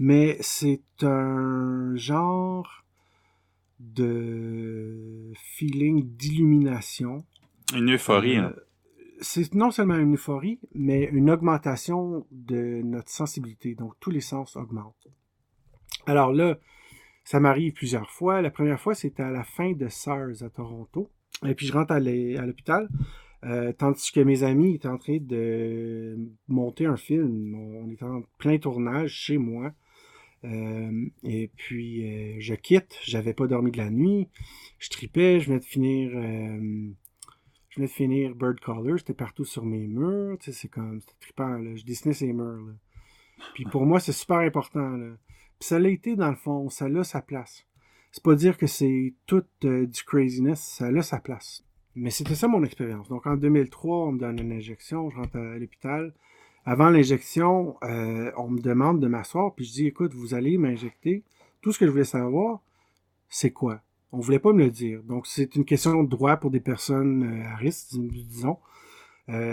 mais c'est un genre de feeling d'illumination. Une euphorie. Hein. C'est non seulement une euphorie, mais une augmentation de notre sensibilité. Donc tous les sens augmentent. Alors là, ça m'arrive plusieurs fois. La première fois, c'était à la fin de SARS à Toronto. Et puis je rentre à l'hôpital. Euh, tandis que mes amis étaient en train de monter un film. On était en plein tournage chez moi. Euh, et puis euh, je quitte. J'avais pas dormi de la nuit. Je tripais. Je venais de finir. je venais de finir Bird Color. J'étais partout sur mes murs. C'est comme. C'était trippant. Là. Je dessinais ces murs. Là. Puis pour moi, c'est super important. Là ça l'a été dans le fond, ça a sa place. C'est pas dire que c'est tout euh, du craziness, ça a sa place. Mais c'était ça mon expérience. Donc en 2003, on me donne une injection, je rentre à l'hôpital. Avant l'injection, euh, on me demande de m'asseoir, puis je dis écoute, vous allez m'injecter. Tout ce que je voulais savoir, c'est quoi? On voulait pas me le dire. Donc c'est une question de droit pour des personnes euh, à risque, disons.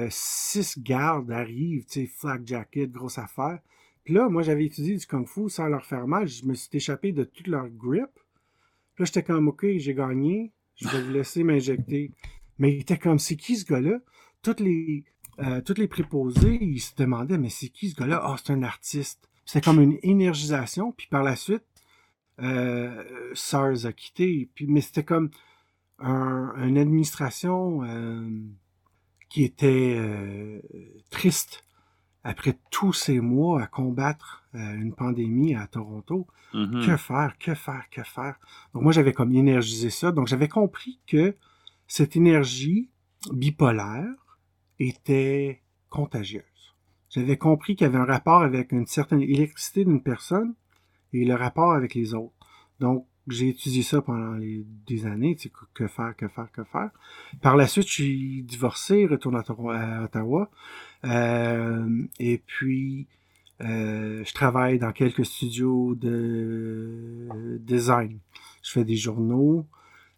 six gardes arrivent, tu sais, flag jacket, grosse affaire. Puis là, moi, j'avais étudié du kung fu sans leur faire mal. Je me suis échappé de toute leur grip. Là, j'étais comme, OK, j'ai gagné. Je vais vous laisser m'injecter. Mais il était comme, c'est qui ce gars-là? Toutes les, euh, toutes les préposés, ils se demandaient, mais c'est qui ce gars-là? Ah, c'est un artiste. C'était comme une énergisation. Puis par la suite, euh, SARS a quitté. Puis, mais c'était comme un, une administration euh, qui était euh, triste après tous ces mois à combattre une pandémie à Toronto, mm-hmm. que faire, que faire, que faire? Donc moi, j'avais comme énergisé ça. Donc j'avais compris que cette énergie bipolaire était contagieuse. J'avais compris qu'il y avait un rapport avec une certaine électricité d'une personne et le rapport avec les autres. Donc, j'ai étudié ça pendant les, des années, tu sais, que faire, que faire, que faire. Par la suite, je suis divorcé, retourne à, Ottawa. Euh, et puis, euh, je travaille dans quelques studios de design. Je fais des journaux,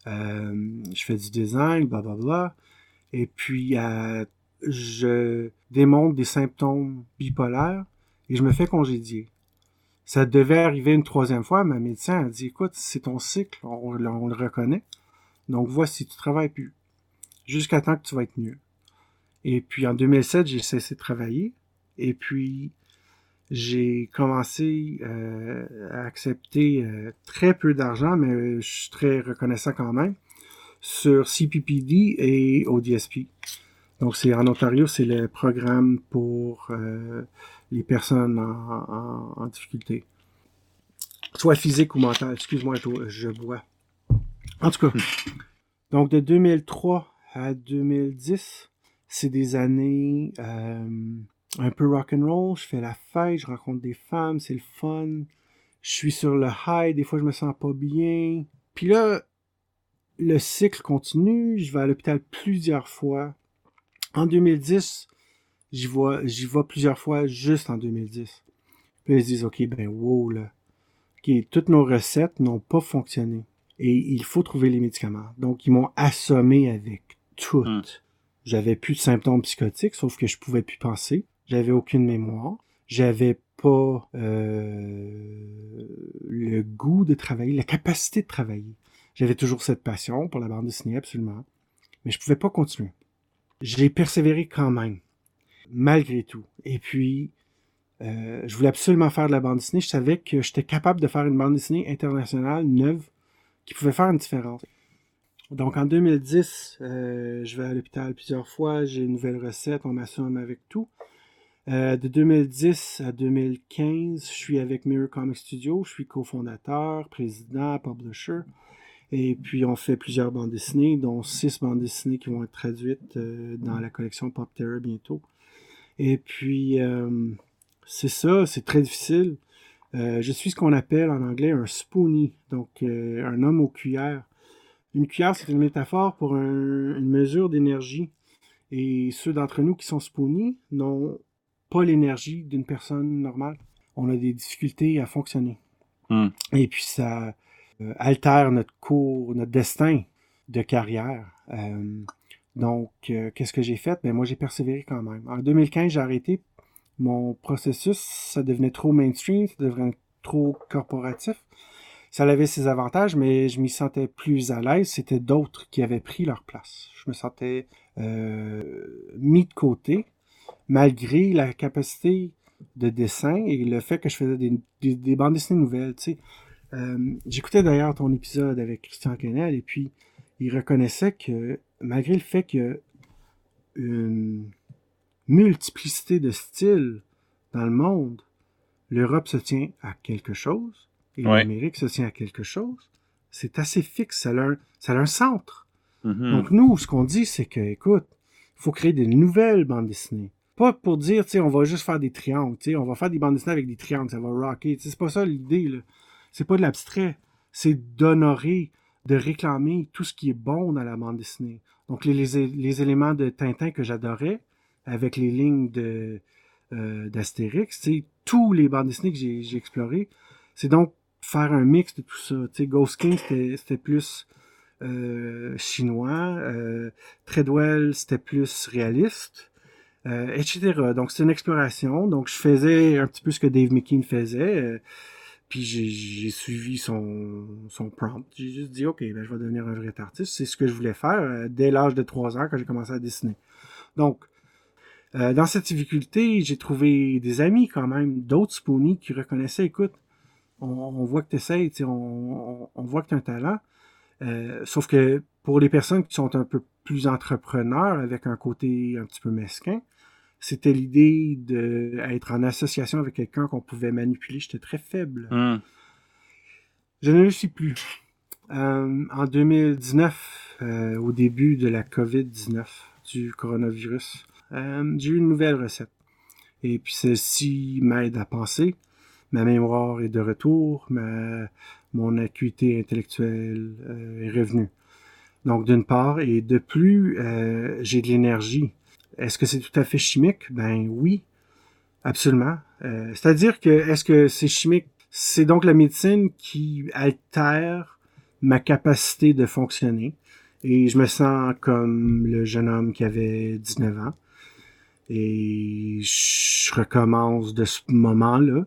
euh, je fais du design, bla bla bla. Et puis, je démontre des symptômes bipolaires et je me fais congédier. Ça devait arriver une troisième fois, ma médecin a dit, écoute, c'est ton cycle, on, le reconnaît. Donc voici, tu travailles plus. Jusqu'à temps que tu vas être mieux. Et puis en 2007, j'ai cessé de travailler. Et puis j'ai commencé euh, à accepter euh, très peu d'argent, mais je suis très reconnaissant quand même, sur CPPD et ODSP. Donc c'est en Ontario, c'est le programme pour euh, les personnes en, difficulté. Soit physique ou mentale. Excuse-moi, je, bois. En tout cas, donc de 2003 à 2010, c'est des années euh, un peu rock and roll. Je fais la fête, je rencontre des femmes, c'est le fun. Je suis sur le high, des fois je me sens pas bien. Puis là, le cycle continue. Je vais à l'hôpital plusieurs fois. En 2010, j'y vois, j'y vois plusieurs fois juste en 2010. Puis ils se disent, OK, ben wow, là. OK, toutes nos recettes n'ont pas fonctionné. Et il faut trouver les médicaments. Donc, ils m'ont assommé avec tout. Hmm. J'avais plus de symptômes psychotiques, sauf que je pouvais plus penser. J'avais aucune mémoire. J'avais pas euh, le goût de travailler, la capacité de travailler. J'avais toujours cette passion pour la bande dessinée, absolument. Mais je pouvais pas continuer. J'ai persévéré quand même malgré tout. Et puis, euh, je voulais absolument faire de la bande dessinée. Je savais que j'étais capable de faire une bande dessinée internationale, neuve, qui pouvait faire une différence. Donc en 2010, euh, je vais à l'hôpital plusieurs fois, j'ai une nouvelle recette, on m'assomme avec tout. Euh, de 2010 à 2015, je suis avec Mirror Comic Studio. Je suis cofondateur, président, publisher. Et puis, on fait plusieurs bandes dessinées, dont six bandes dessinées qui vont être traduites euh, dans la collection Pop Terror bientôt. Et puis, euh, c'est ça, c'est très difficile. je suis ce qu'on appelle en anglais un spoonie, donc un homme aux cuillères. Une cuillère, c'est une métaphore pour une mesure d'énergie. Et ceux d'entre nous qui sont spoonies n'ont pas l'énergie d'une personne normale. On a des difficultés à fonctionner. Hmm. Et puis ça euh, altère notre cours, notre destin de carrière. Euh, donc, euh, qu'est-ce que j'ai fait? Ben, moi, j'ai persévéré quand même. En 2015, j'ai arrêté mon processus. Ça devenait trop mainstream, ça devenait trop corporatif. Ça avait ses avantages, mais je m'y sentais plus à l'aise. C'était d'autres qui avaient pris leur place. Je me sentais mis de côté malgré la capacité de dessin et le fait que je faisais des, bandes dessinées nouvelles. Euh, j'écoutais d'ailleurs ton épisode avec Christian Kennel et puis il reconnaissait que malgré le fait a une multiplicité de styles dans le monde, l'Europe se tient à quelque chose et l'Amérique se tient à quelque chose. C'est assez fixe, ça a un, ça a un centre. Mm-hmm. Donc nous, ce qu'on dit, c'est que, écoute, il faut créer des nouvelles bandes dessinées. Pas pour dire, tu sais, on va juste faire des triangles, tu sais, on va faire des bandes dessinées avec des triangles, ça va rocker. C'est pas ça l'idée, là. C'est pas de l'abstrait. C'est d'honorer, de réclamer tout ce qui est bon dans la bande dessinée. Donc, les, les, éléments de Tintin que j'adorais, avec les lignes de euh, d'Astérix, sais, tous les bandes dessinées que j'ai explorées, c'est donc faire un mix de tout ça. Ghost King, c'était plus euh, chinois. Euh, Treadwell, c'était plus réaliste. Euh, etc. Donc, c'est une exploration. Donc, je faisais un petit peu ce que Dave McKean faisait. Euh, puis j'ai suivi son, prompt. J'ai juste dit, OK, ben, je vais devenir un vrai artiste. C'est ce que je voulais faire euh, dès l'âge de 3 ans quand j'ai commencé à dessiner. Donc, dans cette difficulté, j'ai trouvé des amis quand même, d'autres spoonies qui reconnaissaient, écoute, on, voit que tu essaies, on, voit que tu as un talent. sauf que pour les personnes qui sont un peu plus entrepreneurs avec un côté un petit peu mesquin, c'était l'idée d'être en association avec quelqu'un qu'on pouvait manipuler. J'étais très faible. Hmm. Je ne le suis plus. Euh, en 2019, euh, au début de la COVID-19, du coronavirus, euh, j'ai eu une nouvelle recette. Et puis celle-ci m'aide à penser. Ma mémoire est de retour, ma, mon acuité intellectuelle est revenue. Donc d'une part, et de plus, j'ai de l'énergie est-ce que c'est tout à fait chimique? Ben oui, absolument. Euh, c'est-à-dire que est-ce que c'est chimique? C'est donc la médecine qui altère ma capacité de fonctionner. Et je me sens comme le jeune homme qui avait 19 ans. Et je recommence de ce moment-là.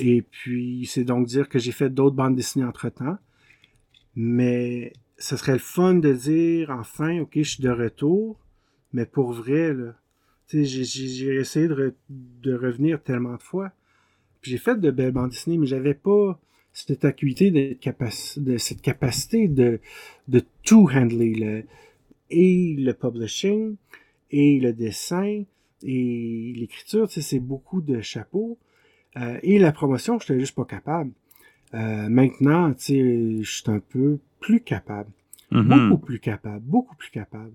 Et puis, c'est donc dire que j'ai fait d'autres bandes dessinées entre-temps. Mais ce serait le fun de dire, enfin, OK, je suis de retour. Mais pour vrai, là, j'ai essayé de, de, revenir tellement de fois. J'ai fait de belles bandes dessinées, mais j'avais pas cette acuité, de, de cette capacité de, de tout handler. Le, et le publishing, et le dessin, et l'écriture, c'est beaucoup de chapeaux. Euh, et la promotion, je n'étais juste pas capable. Euh, maintenant, je suis un peu plus capable. Mm-hmm. Beaucoup plus capable. Beaucoup plus capable.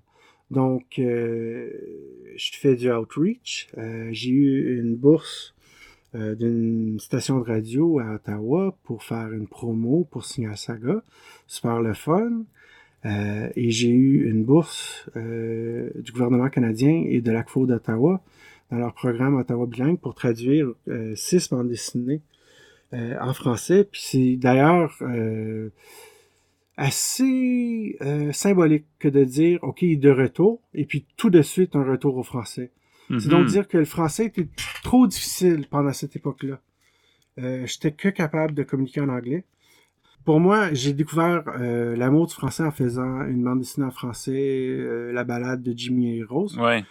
Donc, euh, je fais du outreach. Euh, j'ai eu une bourse euh, d'une station de radio à Ottawa pour faire une promo pour Signal Saga. Super le fun. et j'ai eu une bourse du gouvernement canadien et de l'ACFO d'Ottawa dans leur programme Ottawa Bilingue pour traduire six bandes dessinées en français. Puis c'est d'ailleurs assez euh, symbolique que de dire, OK, de retour, et puis tout de suite un retour au français. C'est donc Mhm. dire que le français était trop difficile pendant cette époque-là. Euh, J'étais que capable de communiquer en anglais. Pour moi, j'ai découvert euh, l'amour du français en faisant une bande dessinée en français, euh, la balade de Jimmy et Rose. Ouais.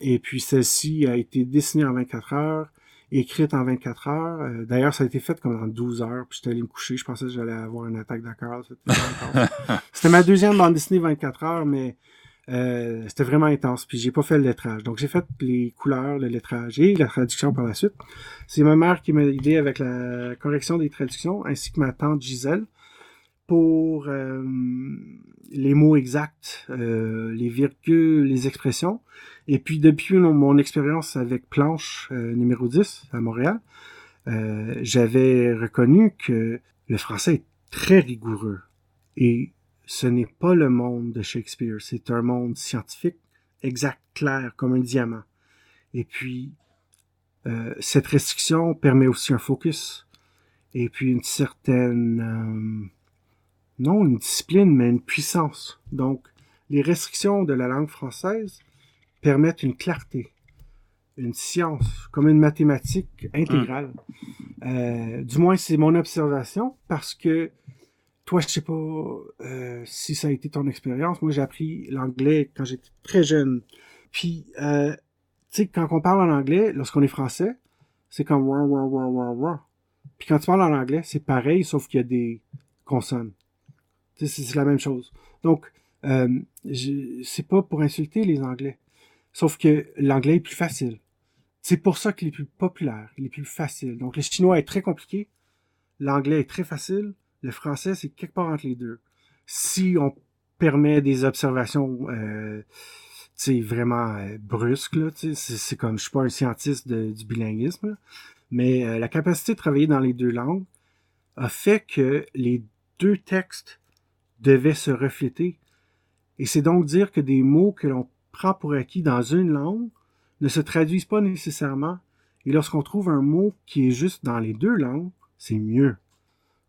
Et puis celle-ci a été dessinée en 24 heures, écrite en 24 heures. Euh, D'ailleurs, ça a été fait comme en 12 heures. Puis j'étais allé me coucher. Je pensais que j'allais avoir une attaque de cœur. C'était <laughs> C'était ma deuxième bande dessinée 24 heures, mais Euh, c'était vraiment intense. Puis j'ai pas fait le lettrage. Donc j'ai fait les couleurs, le lettrage et la traduction par la suite. C'est ma mère qui m'a aidé avec la correction des traductions, ainsi que ma tante Gisèle pour euh, les mots exacts, euh, les virgules, les expressions. Et puis depuis mon, expérience avec Planche euh, numéro 10 à Montréal, j'avais reconnu que le français est très rigoureux. Et ce n'est pas le monde de Shakespeare, c'est un monde scientifique, exact, clair, comme un diamant. Et puis, cette restriction permet aussi un focus et puis une certaine non une discipline, mais une puissance. Donc, les restrictions de la langue française permettent une clarté, une science, comme une mathématique intégrale. Euh, du moins, c'est mon observation, parce que toi, je sais pas euh, si ça a été ton expérience. Moi, j'ai appris l'anglais quand j'étais très jeune. Puis, euh, tu sais, quand on parle en anglais, lorsqu'on est français, c'est comme. Puis quand tu parles en anglais, c'est pareil, sauf qu'il y a des consonnes. C'est la même chose. Donc, euh, c'est pas pour insulter les Anglais. Sauf que l'anglais est plus facile. C'est pour ça qu'il est plus populaire, il est plus facile. Donc, le chinois est très compliqué, l'anglais est très facile, le français, c'est quelque part entre les deux. Si on permet des observations euh, vraiment euh, brusques, c'est comme, je suis pas un scientiste du bilinguisme, mais euh, la capacité de travailler dans les deux langues a fait que les deux textes devait se refléter. Et c'est donc dire que des mots que l'on prend pour acquis dans une langue ne se traduisent pas nécessairement. Et lorsqu'on trouve un mot qui est juste dans les deux langues, c'est mieux.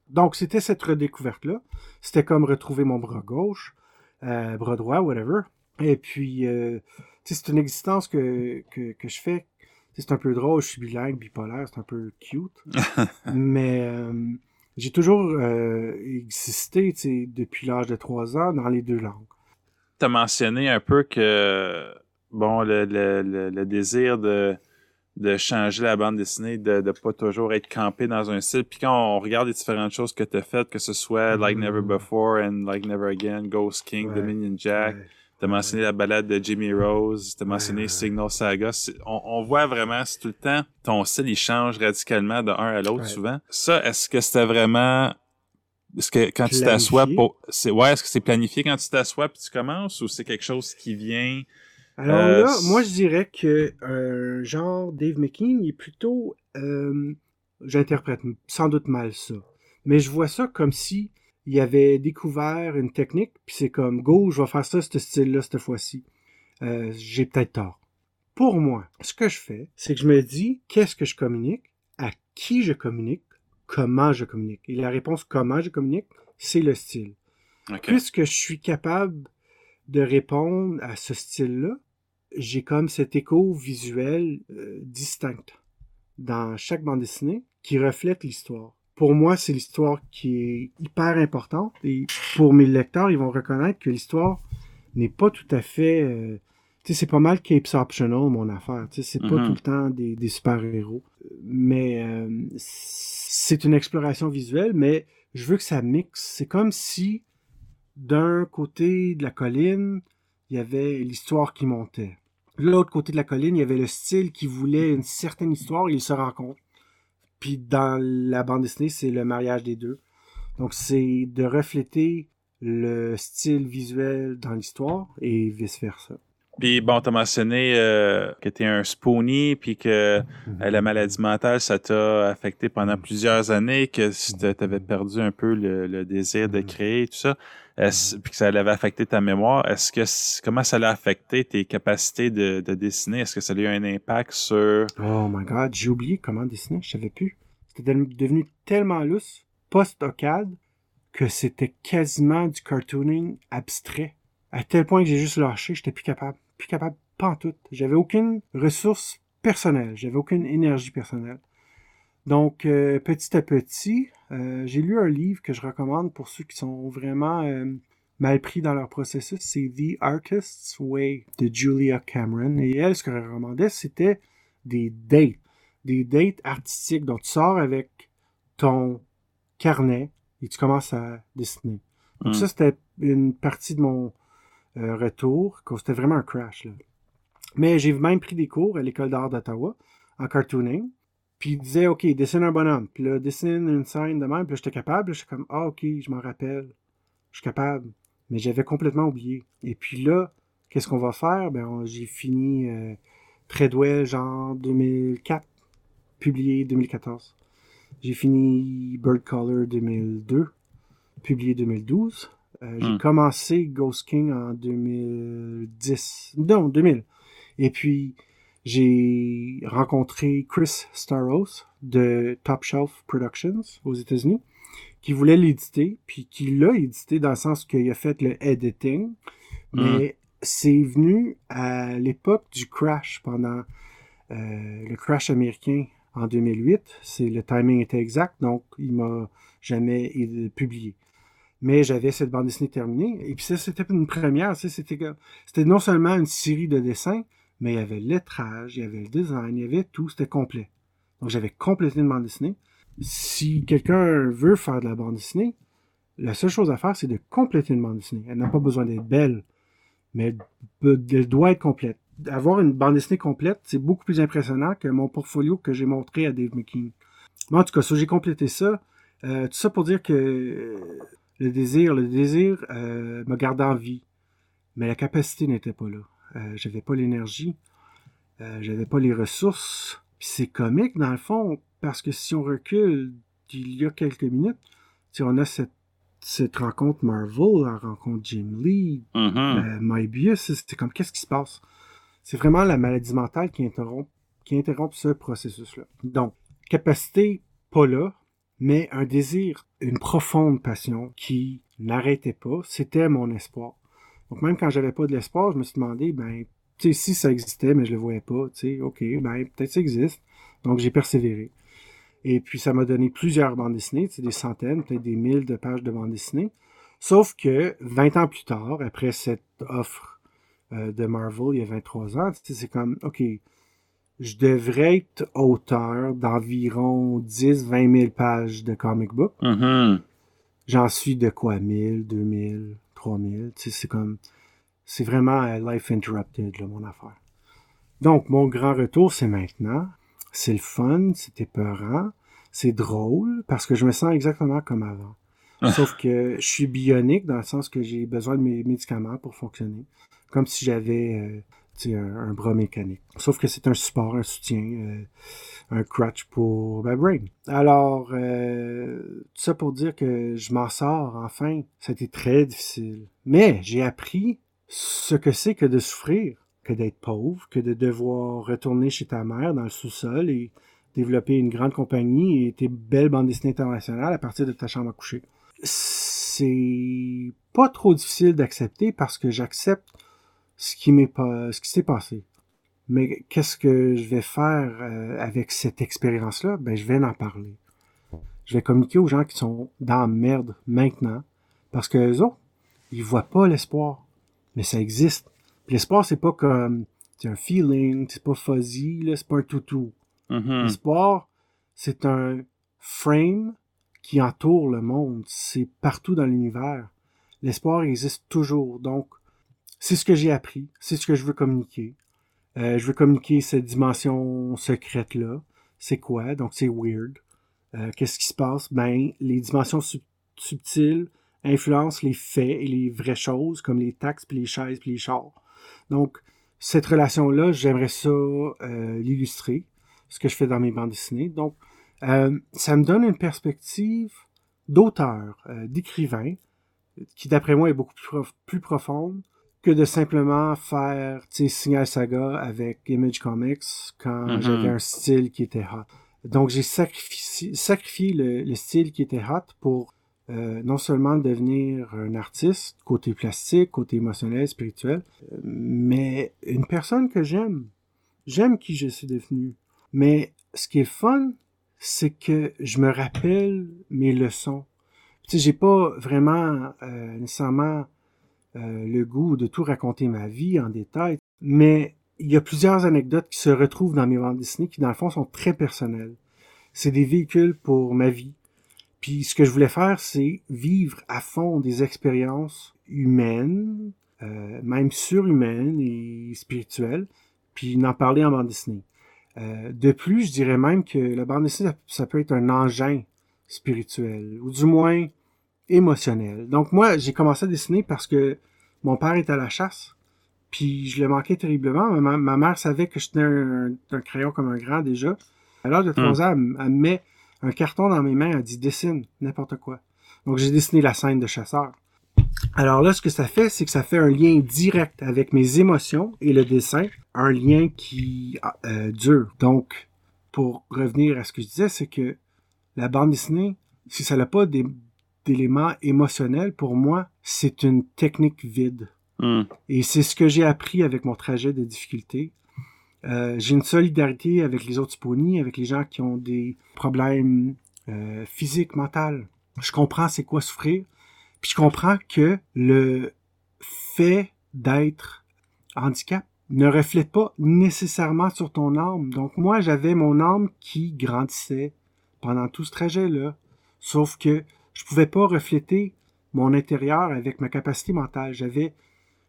Donc, c'était cette redécouverte-là. C'était comme retrouver mon bras gauche, euh, bras droit, whatever. Et puis, euh, c'est une existence que, que, que je fais. C'est un peu drôle, je suis bilingue, bipolaire, c'est un peu cute. <laughs> mais euh, j'ai toujours euh, existé depuis l'âge de 3 ans dans les deux langues. Tu as mentionné un peu que bon le, le, le, désir de, de changer la bande dessinée, de ne pas toujours être campé dans un style. Puis quand on regarde les différentes choses que tu as faites, que ce soit Like Never mm. Before and Like Never Again, Ghost King, Dominion Jack, T'as mentionné la balade de Jimmy Rose, t'as mentionné Signal Saga. On, voit vraiment, c'est tout le temps, ton style, il change radicalement d'un à l'autre souvent. Ça, est-ce que c'était vraiment... Est-ce que quand tu t'assois pour... C'est, ouais, est-ce que c'est planifié quand tu t'assois puis tu commences ou c'est quelque chose qui vient... Alors euh, là, moi, je dirais que un genre Dave McKean, il est plutôt... Euh, j'interprète sans doute mal ça. Mais je vois ça comme si il avait découvert une technique, puis c'est comme, go, je vais faire ça, ce style-là, cette fois-ci. Euh, j'ai peut-être tort. Pour moi, ce que je fais, c'est que je me dis, qu'est-ce que je communique, à qui je communique, comment je communique. Et la réponse comment je communique, c'est le style. Puisque je suis capable de répondre à ce style-là, j'ai comme cet écho visuel euh, distinct dans chaque bande dessinée qui reflète l'histoire pour moi, c'est l'histoire qui est hyper importante. Et pour mes lecteurs, ils vont reconnaître que l'histoire n'est pas tout à fait. Euh, tu sais, c'est pas mal Capes Optional, mon affaire. Tu sais, c'est pas mm-hmm. tout le temps des, des super-héros. Mais euh, c'est une exploration visuelle, mais je veux que ça mixe. C'est comme si d'un côté de la colline, il y avait l'histoire qui montait. De l'autre côté de la colline, il y avait le style qui voulait une certaine histoire et ils se rencontrent. Puis dans la bande dessinée, c'est le mariage des deux. Donc c'est de refléter le style visuel dans l'histoire et vice-versa. Puis bon, t'as mentionné euh, que t'es un spoonie, puis que euh, la maladie mentale, ça t'a affecté pendant plusieurs années, que t'avais perdu un peu le, désir de mhm. créer, tout ça, puis que ça avait affecté ta mémoire. Est-ce que comment ça l'a affecté tes capacités de, dessiner? Est-ce que ça a eu un impact sur Oh my God, j'ai oublié comment dessiner, je savais plus. C'était devenu tellement lousse, post-ocade, que c'était quasiment du cartooning abstrait. À tel point que j'ai juste lâché, j'étais plus capable plus capable, pas en tout. J'avais aucune ressource personnelle, j'avais aucune énergie personnelle. Donc, euh, petit à petit, euh, j'ai lu un livre que je recommande pour ceux qui sont vraiment euh, mal pris dans leur processus. C'est The Artist's Way de Julia Cameron. Et elle, ce qu'elle recommandait, c'était des dates. Des dates artistiques. Donc, tu sors avec ton carnet et tu commences à dessiner. Donc, hmm. ça, c'était une partie de mon, retour. C'était vraiment un crash. Là. Mais j'ai même pris des cours à l'école d'art d'Ottawa en cartooning. Puis il disait, OK, dessine un bonhomme. Puis là, dessine une scène de même. Puis là, j'étais capable. J'étais comme, ah, OK, je m'en rappelle. Je suis capable. Mais j'avais complètement oublié. Et puis là, qu'est-ce qu'on va faire? Ben, j'ai fini euh, Treadwell, genre 2004, publié 2014. J'ai fini Bird Color 2002, publié 2012. Euh, j'ai Hmm. commencé Ghost King en 2010. Non, 2000. Et puis, j'ai rencontré Chris Staros de Top Shelf Productions aux États-Unis, qui voulait l'éditer, puis qui l'a édité dans le sens qu'il a fait le editing, mais c'est venu à l'époque du crash pendant euh, le crash américain en 2008. C'est le timing était exact, donc il m'a jamais publié. Mais j'avais cette bande dessinée terminée. Et puis ça, c'était une première. c'était non seulement une série de dessins, mais il y avait le lettrage, il y avait le design, il y avait tout. C'était complet. Donc j'avais complété une bande dessinée. Si quelqu'un veut faire de la bande dessinée, la seule chose à faire, c'est de compléter une bande dessinée. Elle n'a pas besoin d'être belle, mais elle doit être complète. Avoir une bande dessinée complète, c'est beaucoup plus impressionnant que mon portfolio que j'ai montré à Dave McKean. Mais en tout cas, j'ai complété ça. Euh, tout ça pour dire que euh, le désir, le désir euh, me gardait en vie. Mais la capacité n'était pas là. Euh, j'avais pas l'énergie. Euh, j'avais pas les ressources. Puis c'est comique, dans le fond, parce que si on recule d'il y a quelques minutes, si on a cette, cette rencontre Marvel, la rencontre Jim Lee, euh, Moebius, c'est comme qu'est-ce qui se passe? C'est vraiment la maladie mentale qui interrompt, qui interrompt ce processus-là. Donc, capacité, pas là, mais un désir, une profonde passion qui n'arrêtait pas, c'était mon espoir. Donc même quand j'avais pas de l'espoir, je me suis demandé, ben, tu sais, si ça existait, mais je le voyais pas, tu sais, ok, ben, peut-être ça existe. Donc j'ai persévéré. Et puis ça m'a donné plusieurs bandes dessinées, tu sais, des centaines, peut-être des mille de pages de bandes dessinées. Sauf que 20 ans plus tard, après cette offre euh, de Marvel, il y a 23 ans, tu sais, c'est comme, ok, je devrais être auteur d'environ 10-20 000 pages de comic book. Mhm. J'en suis de quoi? 1000, 2000, 3000. Tu sais, c'est comme. C'est vraiment euh, life interrupted, là, mon affaire. Donc, mon grand retour, c'est maintenant. C'est le fun, c'est épeurant, c'est drôle, parce que je me sens exactement comme avant. Sauf que je suis bionique dans le sens que j'ai besoin de mes médicaments pour fonctionner. Comme si j'avais euh, un bras mécanique. Sauf que c'est un support, un soutien, euh, un crutch pour ma brain. Alors, euh, tout ça pour dire que je m'en sors enfin. Été très difficile. Mais j'ai appris ce que c'est que de souffrir, que d'être pauvre, que de devoir retourner chez ta mère dans le sous-sol et développer une grande compagnie et tes belles bandes dessinées internationales à partir de ta chambre à coucher. C'est pas trop difficile d'accepter parce que j'accepte ce qui m'est pas, ce qui s'est passé. Mais qu'est-ce que je vais faire euh, avec cette expérience-là? Ben, je vais en parler. Je vais communiquer aux gens qui sont dans la merde maintenant. Parce que eux autres, ils voient pas l'espoir. Mais ça existe. L'espoir, c'est pas comme, c'est un feeling, c'est pas fuzzy, c'est pas un toutou. Mhm. L'espoir, c'est un frame qui entoure le monde. C'est partout dans l'univers. L'espoir existe toujours. Donc, c'est ce que j'ai appris. C'est ce que je veux communiquer. Euh, je veux communiquer cette dimension secrète-là. C'est quoi? Donc, c'est weird. Euh, Qu'est-ce qui se passe? Ben, les dimensions sub- subtiles influencent les faits et les vraies choses, comme les taxes, puis les chaises, puis les chars. Donc, cette relation-là, j'aimerais ça euh, l'illustrer, ce que je fais dans mes bandes dessinées. Donc, ça me donne une perspective d'auteur, d'écrivain, qui d'après moi est beaucoup plus profonde que de simplement faire tu sais, Signal Saga avec Image Comics quand Mhm. j'avais un style qui était hot. Donc j'ai sacrifié, sacrifié le, le style qui était hot pour euh, non seulement devenir un artiste, côté plastique, côté émotionnel, spirituel, mais une personne que j'aime. J'aime qui je suis devenu. Mais ce qui est fun, c'est que je me rappelle mes leçons. Tu sais, j'ai pas vraiment euh, nécessairement euh, le goût de tout raconter ma vie en détail, mais il y a plusieurs anecdotes qui se retrouvent dans mes bandes dessinées qui, dans le fond, sont très personnelles. C'est des véhicules pour ma vie. Puis ce que je voulais faire, c'est vivre à fond des expériences humaines, euh, même surhumaine et spirituelle, puis n'en parler en bande dessinée. Euh, de plus, je dirais même que la bande dessinée, ça, ça peut être un engin spirituel, ou du moins émotionnel. Donc moi, j'ai commencé à dessiner parce que mon père était à la chasse, puis je le manquais terriblement. Ma, ma mère savait que je tenais un, un, crayon comme un grand déjà. À l'âge de 3 ans, elle, elle, me met un carton dans mes mains, elle dit dessine n'importe quoi. Donc j'ai dessiné la scène de chasseur. Alors là, ce que ça fait, c'est que ça fait un lien direct avec mes émotions et le dessin, un lien qui euh, dure. Donc, pour revenir à ce que je disais, c'est que la bande dessinée, si ça n'a pas d'éléments émotionnels, pour moi, c'est une technique vide. Mm. Et c'est ce que j'ai appris avec mon trajet de difficulté. Euh, j'ai une solidarité avec les autres ponies, avec les gens qui ont des problèmes euh, physiques, mentaux. Je comprends c'est quoi souffrir. Puis je comprends que le fait d'être handicap ne reflète pas nécessairement sur ton âme. Donc moi, j'avais mon âme qui grandissait pendant tout ce trajet-là. Sauf que je pouvais pas refléter mon intérieur avec ma capacité mentale. J'avais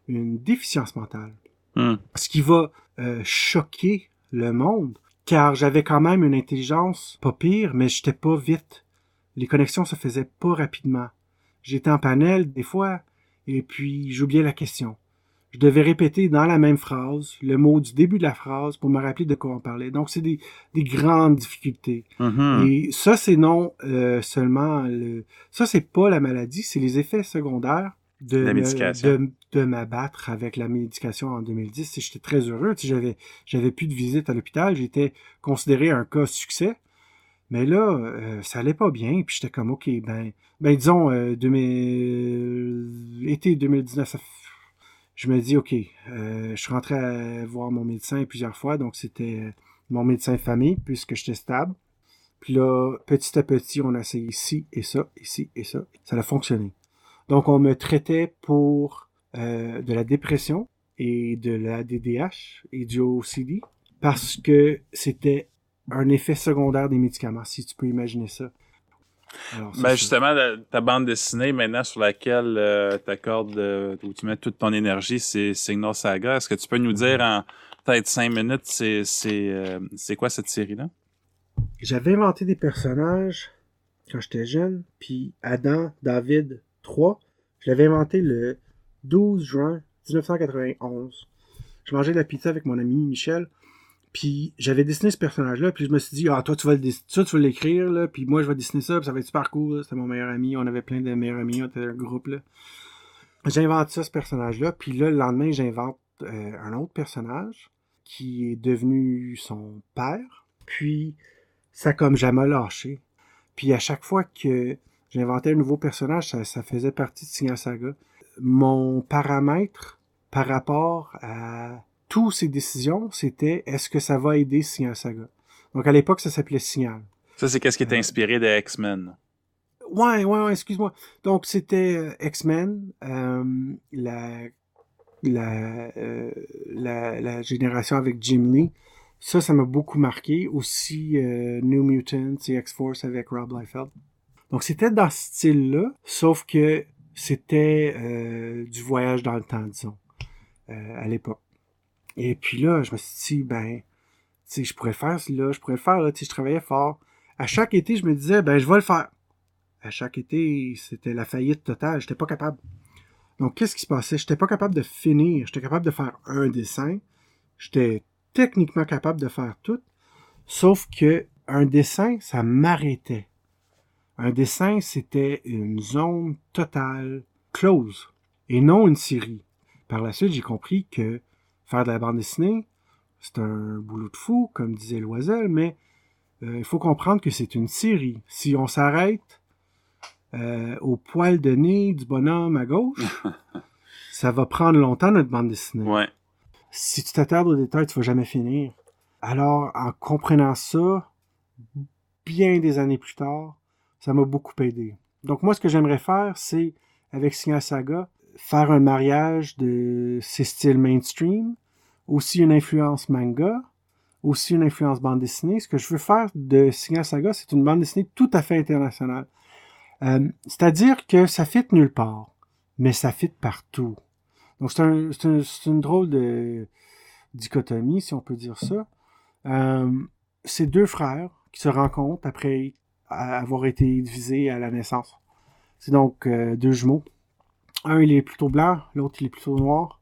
une déficience mentale. Mm. Ce qui va euh, choquer le monde, car j'avais quand même une intelligence pas pire, mais j'étais pas vite. Les connexions se faisaient pas rapidement. J'étais en panel des fois, et puis j'oubliais la question. Je devais répéter dans la même phrase le mot du début de la phrase pour me rappeler de quoi on parlait. Donc c'est des, des grandes difficultés. Mhm. Et ça, c'est non euh, seulement le... Ça, c'est pas la maladie, c'est les effets secondaires de, La me- médication. de, de m'abattre avec la médication en 2010. Et J'étais très heureux. Tu sais, J'avais, j'avais plus de visite à l'hôpital. J'étais considéré un cas succès. Mais là, euh, ça allait pas bien. Puis j'étais comme, OK, ben, ben disons, euh, 2000, été 2019, ça f- je me dis, OK, euh, je suis rentré à voir mon médecin plusieurs fois. Donc, c'était euh, mon médecin de famille, puisque j'étais stable. Puis là, petit à petit, on a essayé ici et ça, ici et ça. Ça a fonctionné. Donc, on me traitait pour euh, de la dépression et de la DDH et du OCD parce que c'était un effet secondaire des médicaments, si tu peux imaginer ça. Alors, Ben justement, la- ta bande dessinée maintenant sur laquelle euh, t'accordes, euh, où tu mets toute ton énergie, c'est Signal Saga. Est-ce que tu peux nous dire en peut-être cinq minutes, c'est c'est euh, c'est quoi cette série-là? J'avais inventé des personnages quand j'étais jeune, puis Adam David 3, je l'avais inventé le 12 juin 1991. Je mangeais de la pizza avec mon ami Michel, puis j'avais dessiné ce personnage-là, puis je me suis dit, ah, toi, tu vas le toi, tu vas l'écrire, là, puis moi, je vais dessiner ça, puis ça va être super cool, c'était mon meilleur ami, on avait plein de meilleurs amis, on était un groupe. J'invente ça, ce personnage-là, puis là, le lendemain, j'invente euh, un autre personnage qui est devenu son père, puis ça comme jamais lâché. Puis à chaque fois que j'inventais un nouveau personnage, ça, ça faisait partie de Signal Saga. Mon paramètre par rapport à toutes ces décisions, c'était est-ce que ça va aider Signal Saga? Donc à l'époque, ça s'appelait Signal. Ça, c'est qu'est-ce qui est Euh, inspiré de X-Men? Ouais, ouais, ouais, excuse-moi. Donc, c'était euh, X-Men, euh, la, la, euh, la, la génération avec Jim Lee. Ça, ça m'a beaucoup marqué. Aussi, euh, New Mutants et X-Force avec Rob Liefeld. Donc, c'était dans ce style-là, sauf que c'était euh, du voyage dans le temps, disons, euh, à l'époque. Et puis là, je me suis dit, ben, tu sais, je pourrais faire là, je pourrais le faire, là, tu je travaillais fort. À chaque été, je me disais, ben, je vais le faire à chaque été, c'était la faillite totale. J'étais pas capable. Donc, qu'est-ce qui se passait? J'étais pas capable de finir. J'étais capable de faire un dessin. J'étais techniquement capable de faire tout. Sauf que un dessin, ça m'arrêtait. Un dessin, c'était une zone totale close et non une série. Par la suite, j'ai compris que faire de la bande dessinée, c'est un boulot de fou, comme disait Loisel, mais euh, il faut comprendre que c'est une série. Si on s'arrête euh, au poil de nez du bonhomme à gauche, <laughs> ça va prendre longtemps notre bande dessinée. Ouais. Si tu t'attardes aux détails, tu vas jamais finir. Alors, en comprenant ça, bien des années plus tard, ça m'a beaucoup aidé. Donc moi, ce que j'aimerais faire, c'est, avec Signal Saga, faire un mariage de ces styles mainstream, aussi une influence manga, aussi une influence bande dessinée. Ce que je veux faire de Signal Saga, c'est une bande dessinée tout à fait internationale. Euh, C'est-à-dire que ça fit nulle part, mais ça fit partout. Donc c'est un, c'est un- c'est une drôle de dichotomie, si on peut dire ça. Euh, c'est deux frères qui se rencontrent après avoir été divisés à la naissance. C'est donc euh, deux jumeaux. Un, il est plutôt blanc, l'autre, il est plutôt noir.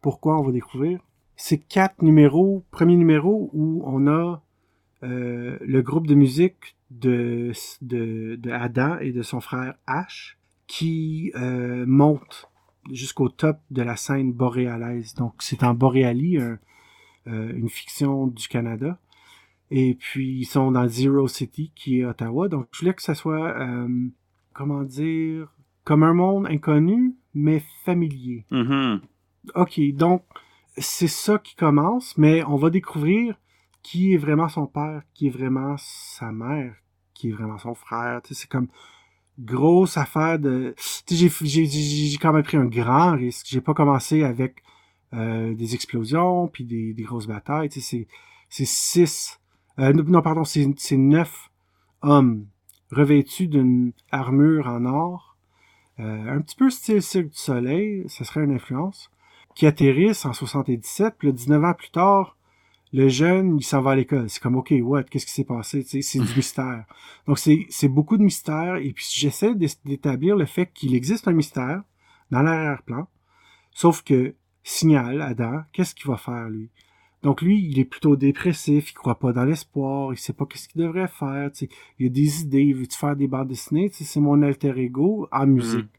Pourquoi, on va découvrir? C'est quatre numéros, premier numéro où on a euh, le groupe de musique de, de, Adam et de son frère Ash qui euh, monte jusqu'au top de la scène boréalaise. Donc, c'est en Boréalie, euh, une fiction du Canada. Et puis, ils sont dans Zero City, qui est Ottawa. Donc, je voulais que ça soit, euh, comment dire, comme un monde inconnu, mais familier. Mhm. OK, donc, c'est ça qui commence, mais on va découvrir qui est vraiment son père, qui est vraiment sa mère, qui est vraiment son frère. C'est comme grosse affaire de... J'ai- quand même pris un grand risque. J'ai pas commencé avec euh, des explosions, puis des, des grosses batailles. C'est six... euh, non, pardon, c'est neuf hommes revêtus d'une armure en or, un petit peu style Cirque du Soleil, ce serait une influence, qui atterrissent en 77, puis là, 19 ans plus tard, le jeune, il s'en va à l'école. C'est comme, OK, what, qu'est-ce qui s'est passé? Tu sais, c'est du mystère. Donc, c'est c'est beaucoup de mystère, et puis j'essaie d'é- d'établir le fait qu'il existe un mystère dans l'arrière-plan, sauf que, signale, Adam, qu'est-ce qu'il va faire, lui? Donc, lui, il est plutôt dépressif, il croit pas dans l'espoir, il sait pas qu'est-ce qu'il devrait faire. Il a des idées, il veut faire des bandes dessinées, c'est mon alter ego en musique.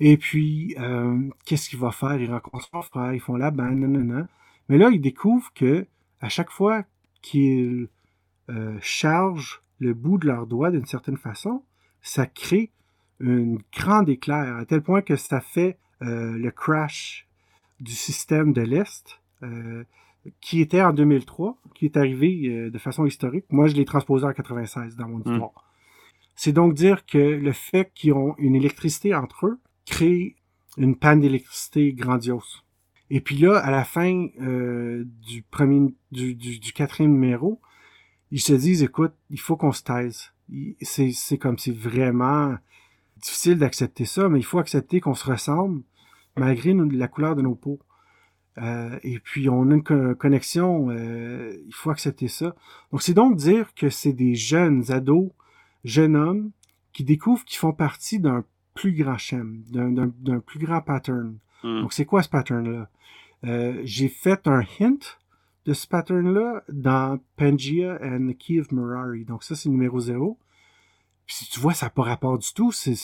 Et puis, euh, qu'est-ce qu'il va faire? Il rencontre son frère, ils font la bande, nanana. Mais là, il découvre que à chaque fois qu'ils euh, chargent le bout de leur doigt d'une certaine façon, ça crée une grande éclair, à tel point que ça fait euh, le crash du système de l'Est, euh, qui était en 2003, qui est arrivé euh, de façon historique. Moi, je l'ai transposé en 96 dans mon histoire. C'est donc dire que le fait qu'ils ont une électricité entre eux crée une panne d'électricité grandiose. Et puis là, à la fin euh, du premier, du, du, du quatrième numéro, ils se disent, écoute, il faut qu'on se taise. C'est, comme c'est vraiment difficile d'accepter ça, mais il faut accepter qu'on se ressemble malgré nous- la couleur de nos peaux. Euh, et puis on a une co- connexion, euh, il faut accepter ça. Donc c'est donc dire que c'est des jeunes ados, jeunes hommes qui découvrent qu'ils font partie d'un plus grand schème, d'un, plus grand pattern. Mhm. Donc c'est quoi ce pattern-là? Euh, j'ai fait un hint de ce pattern-là dans Pangea and the Key of Mirari. Donc ça c'est numéro 0. Puis si tu vois, ça n'a pas rapport du tout. C'est,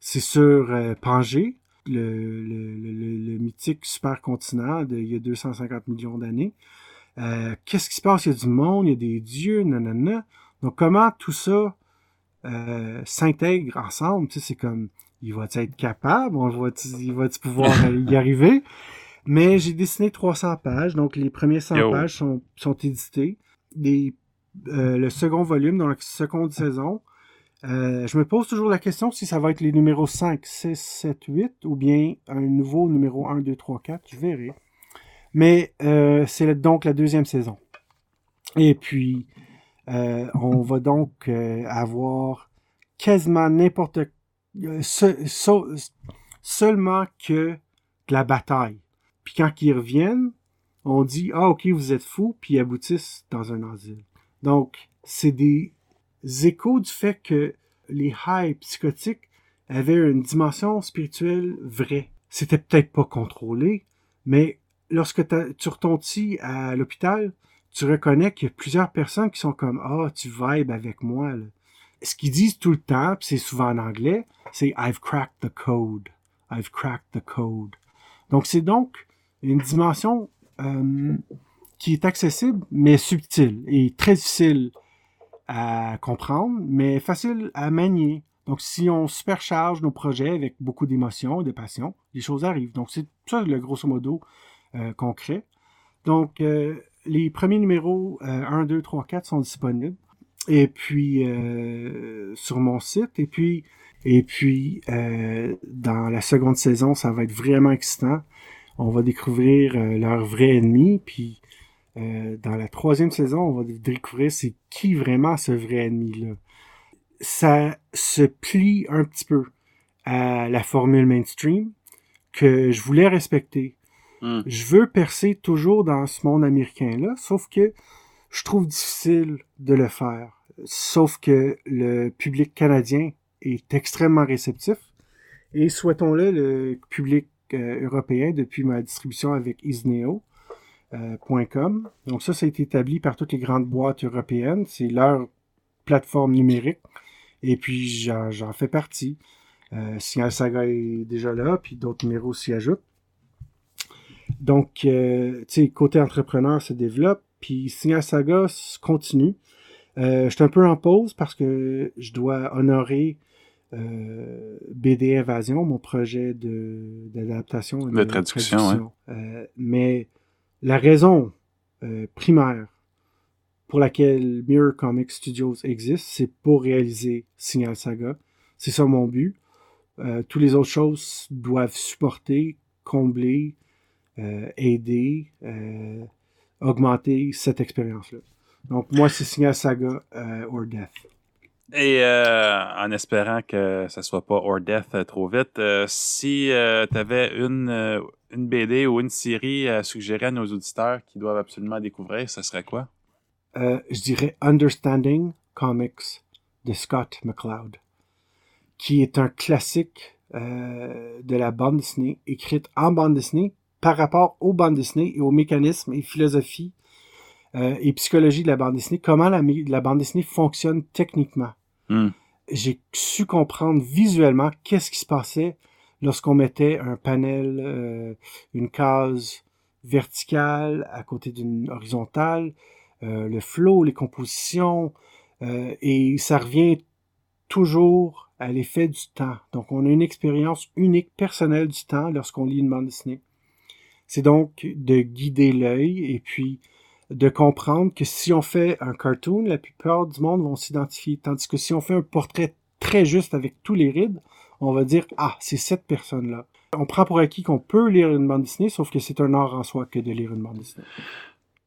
sur Pangée, le, le, le, le- le mythique supercontinent d'il y a 250 millions d'années. Euh, qu'est-ce qui se passe? Il y a du monde, il y a des dieux, nanana. Donc, comment tout ça euh, s'intègre ensemble? Tu sais, c'est comme, il va être capable? On va il va pouvoir euh, y <laughs> arriver? Mais j'ai dessiné 300 pages, donc les premiers 100 Yo. pages sont, sont. Les, euh, le second volume, dans la seconde saison, euh, je me pose toujours la question si ça va être les numéros 5, 6, 7, 8 ou bien un nouveau numéro 1, 2, 3, 4. Je verrai. Mais euh, c'est donc la deuxième saison. Et puis, euh, on va donc euh, avoir quasiment n'importe... euh, se- seulement que de la bataille. Puis quand ils reviennent, on dit « Ah, ok, vous êtes fous », puis ils aboutissent dans un asile. Donc, c'est des échos du fait que les highs psychotiques avaient une dimension spirituelle vraie. C'était peut-être pas contrôlé, mais lorsque tu retournes à l'hôpital, tu reconnais qu'il y a plusieurs personnes qui sont comme Ah, tu vibes avec moi. Ce qu'ils disent tout le temps, c'est souvent en anglais, c'est I've cracked the code. I've cracked the code. Donc c'est donc une dimension euh, qui est accessible, mais subtile et très difficile à comprendre, mais facile à manier. Donc, si on supercharge nos projets avec beaucoup d'émotions et de passion, les choses arrivent. Donc, c'est ça, le grosso modo, euh, concret. Donc, euh, les premiers numéros euh, 1, 2, 3, 4 sont disponibles. Et puis, euh, sur mon site. Et puis, et puis euh, dans la seconde saison, ça va être vraiment excitant. On va découvrir euh, leur vrai ennemi. Puis, euh, dans la troisième saison, on va découvrir c'est qui vraiment ce vrai ennemi-là. Ça se plie un petit peu à la formule mainstream que je voulais respecter. Hmm. Je veux percer toujours dans ce monde américain-là, sauf que je trouve difficile de le faire. Sauf que le public canadien est extrêmement réceptif. Et souhaitons-le, le public euh, européen, depuis ma distribution avec Isneo, .com. Donc ça, ça a été établi par toutes les grandes boîtes européennes. C'est leur plateforme numérique. Et puis, j'en fais partie. Euh, Signal Saga est déjà là, puis d'autres numéros s'y ajoutent. Donc, euh, tu sais, côté entrepreneur se développe, puis Signal Saga continue. Euh, je suis un peu en pause parce que je dois honorer euh, BD Invasion, mon projet d'adaptation. De, de, traduction, euh, mais la raison euh, primaire pour laquelle Mirror Comics Studios existe, c'est pour réaliser Signal Saga. C'est ça mon but. Euh, toutes les autres choses doivent supporter, combler, euh, aider, augmenter cette expérience-là. Donc, moi, c'est Signal Saga or Death. Et euh, en espérant que ça soit pas or death euh, trop vite, euh, si euh, tu avais une, euh, une BD ou une série à suggérer à nos auditeurs qui doivent absolument découvrir, ce serait quoi? Euh, je dirais Understanding Comics de Scott McCloud, qui est un classique de la bande dessinée, écrite en bande dessinée par rapport aux bandes dessinées et aux mécanismes et philosophies et psychologie de la bande dessinée, comment la, la bande dessinée fonctionne techniquement. Mm. J'ai su comprendre visuellement qu'est-ce qui se passait lorsqu'on mettait un panel, euh, une case verticale à côté d'une horizontale, euh, le flow, les compositions, euh, et ça revient toujours à l'effet du temps. Donc on a une expérience unique, personnelle du temps lorsqu'on lit une bande dessinée. C'est donc de guider l'œil et puis de comprendre que si on fait un cartoon, la plupart du monde vont s'identifier. Tandis que si on fait un portrait très juste avec tous les rides, on va dire Ah, c'est cette personne-là. On prend pour acquis qu'on peut lire une bande dessinée, sauf que c'est un art en soi que de lire une bande dessinée.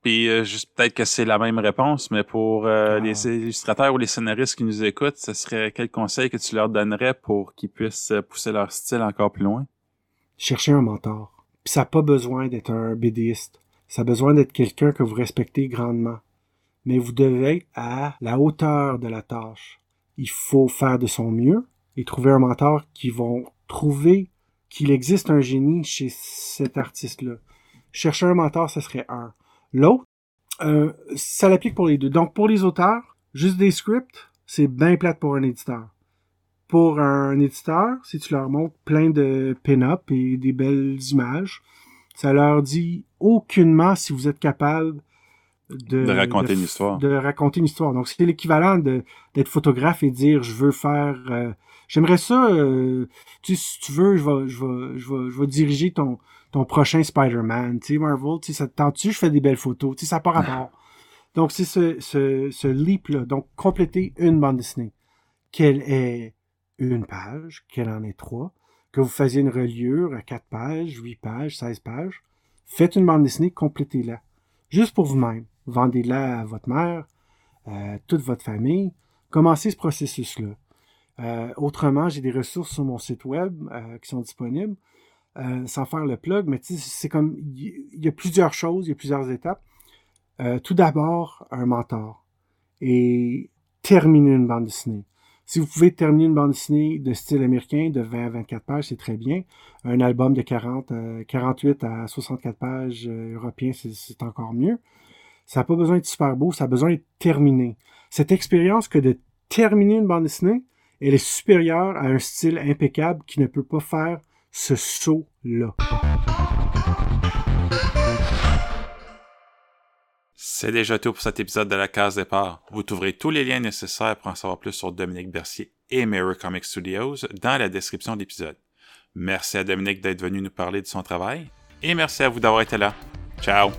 Puis euh, juste peut-être que c'est la même réponse, mais pour euh, ah. les illustrateurs ou les scénaristes qui nous écoutent, ce serait quel conseil que tu leur donnerais pour qu'ils puissent pousser leur style encore plus loin? Chercher un mentor. Puis ça n'a pas besoin d'être un BDiste. Ça a besoin d'être quelqu'un que vous respectez grandement. Mais vous devez être à la hauteur de la tâche. Il faut faire de son mieux et trouver un mentor qui vont trouver qu'il existe un génie chez cet artiste-là. Chercher un mentor, ce serait un. L'autre, euh, ça l'applique pour les deux. Donc pour les auteurs, juste des scripts, c'est bien plate pour un éditeur. Pour un éditeur, si tu leur montres plein de pin-up et des belles images, ça leur dit aucunement si vous êtes capable de, de raconter une histoire. De raconter une histoire. Donc, c'est l'équivalent d'être photographe et dire je veux faire. Euh, J'aimerais ça. Euh, tu sais, si tu veux, je vais, je vais, je vais, je vais diriger ton, ton prochain Spider-Man. Tu sais, Marvel, tu sais, ça te tente-tu, je fais des belles photos. Tu sais, ça n'a pas rapport. Donc, c'est ce, ce, ce leap-là. Donc, compléter une bande dessinée. Quelle est une page, qu'elle en est trois, que vous faisiez une reliure à 4 pages, 8 pages, 16 pages, faites une bande dessinée, complétez-la. Juste pour vous-même. Vendez-la à votre mère, à toute votre famille. Commencez ce processus-là. Euh, autrement, j'ai des ressources sur mon site web euh, qui sont disponibles, euh, sans faire le plug, mais c'est comme, il y, a plusieurs choses, il y a plusieurs étapes. Euh, tout d'abord, un mentor. Et terminer une bande dessinée. Si vous pouvez terminer une bande dessinée de style américain de 20 à 24 pages, c'est très bien. Un album de 40, 48 à 64 pages euh, européen, c'est encore mieux. Ça n'a pas besoin d'être super beau, ça a besoin d'être terminé. Cette expérience que de terminer une bande dessinée, elle est supérieure à un style impeccable qui ne peut pas faire ce saut-là. C'est déjà tout pour cet épisode de la case départ. Vous trouverez tous les liens nécessaires pour en savoir plus sur Dominique Bercier et Mirror Comic Studios dans la description de l'épisode. Merci à Dominique d'être venu nous parler de son travail et merci à vous d'avoir été là. Ciao!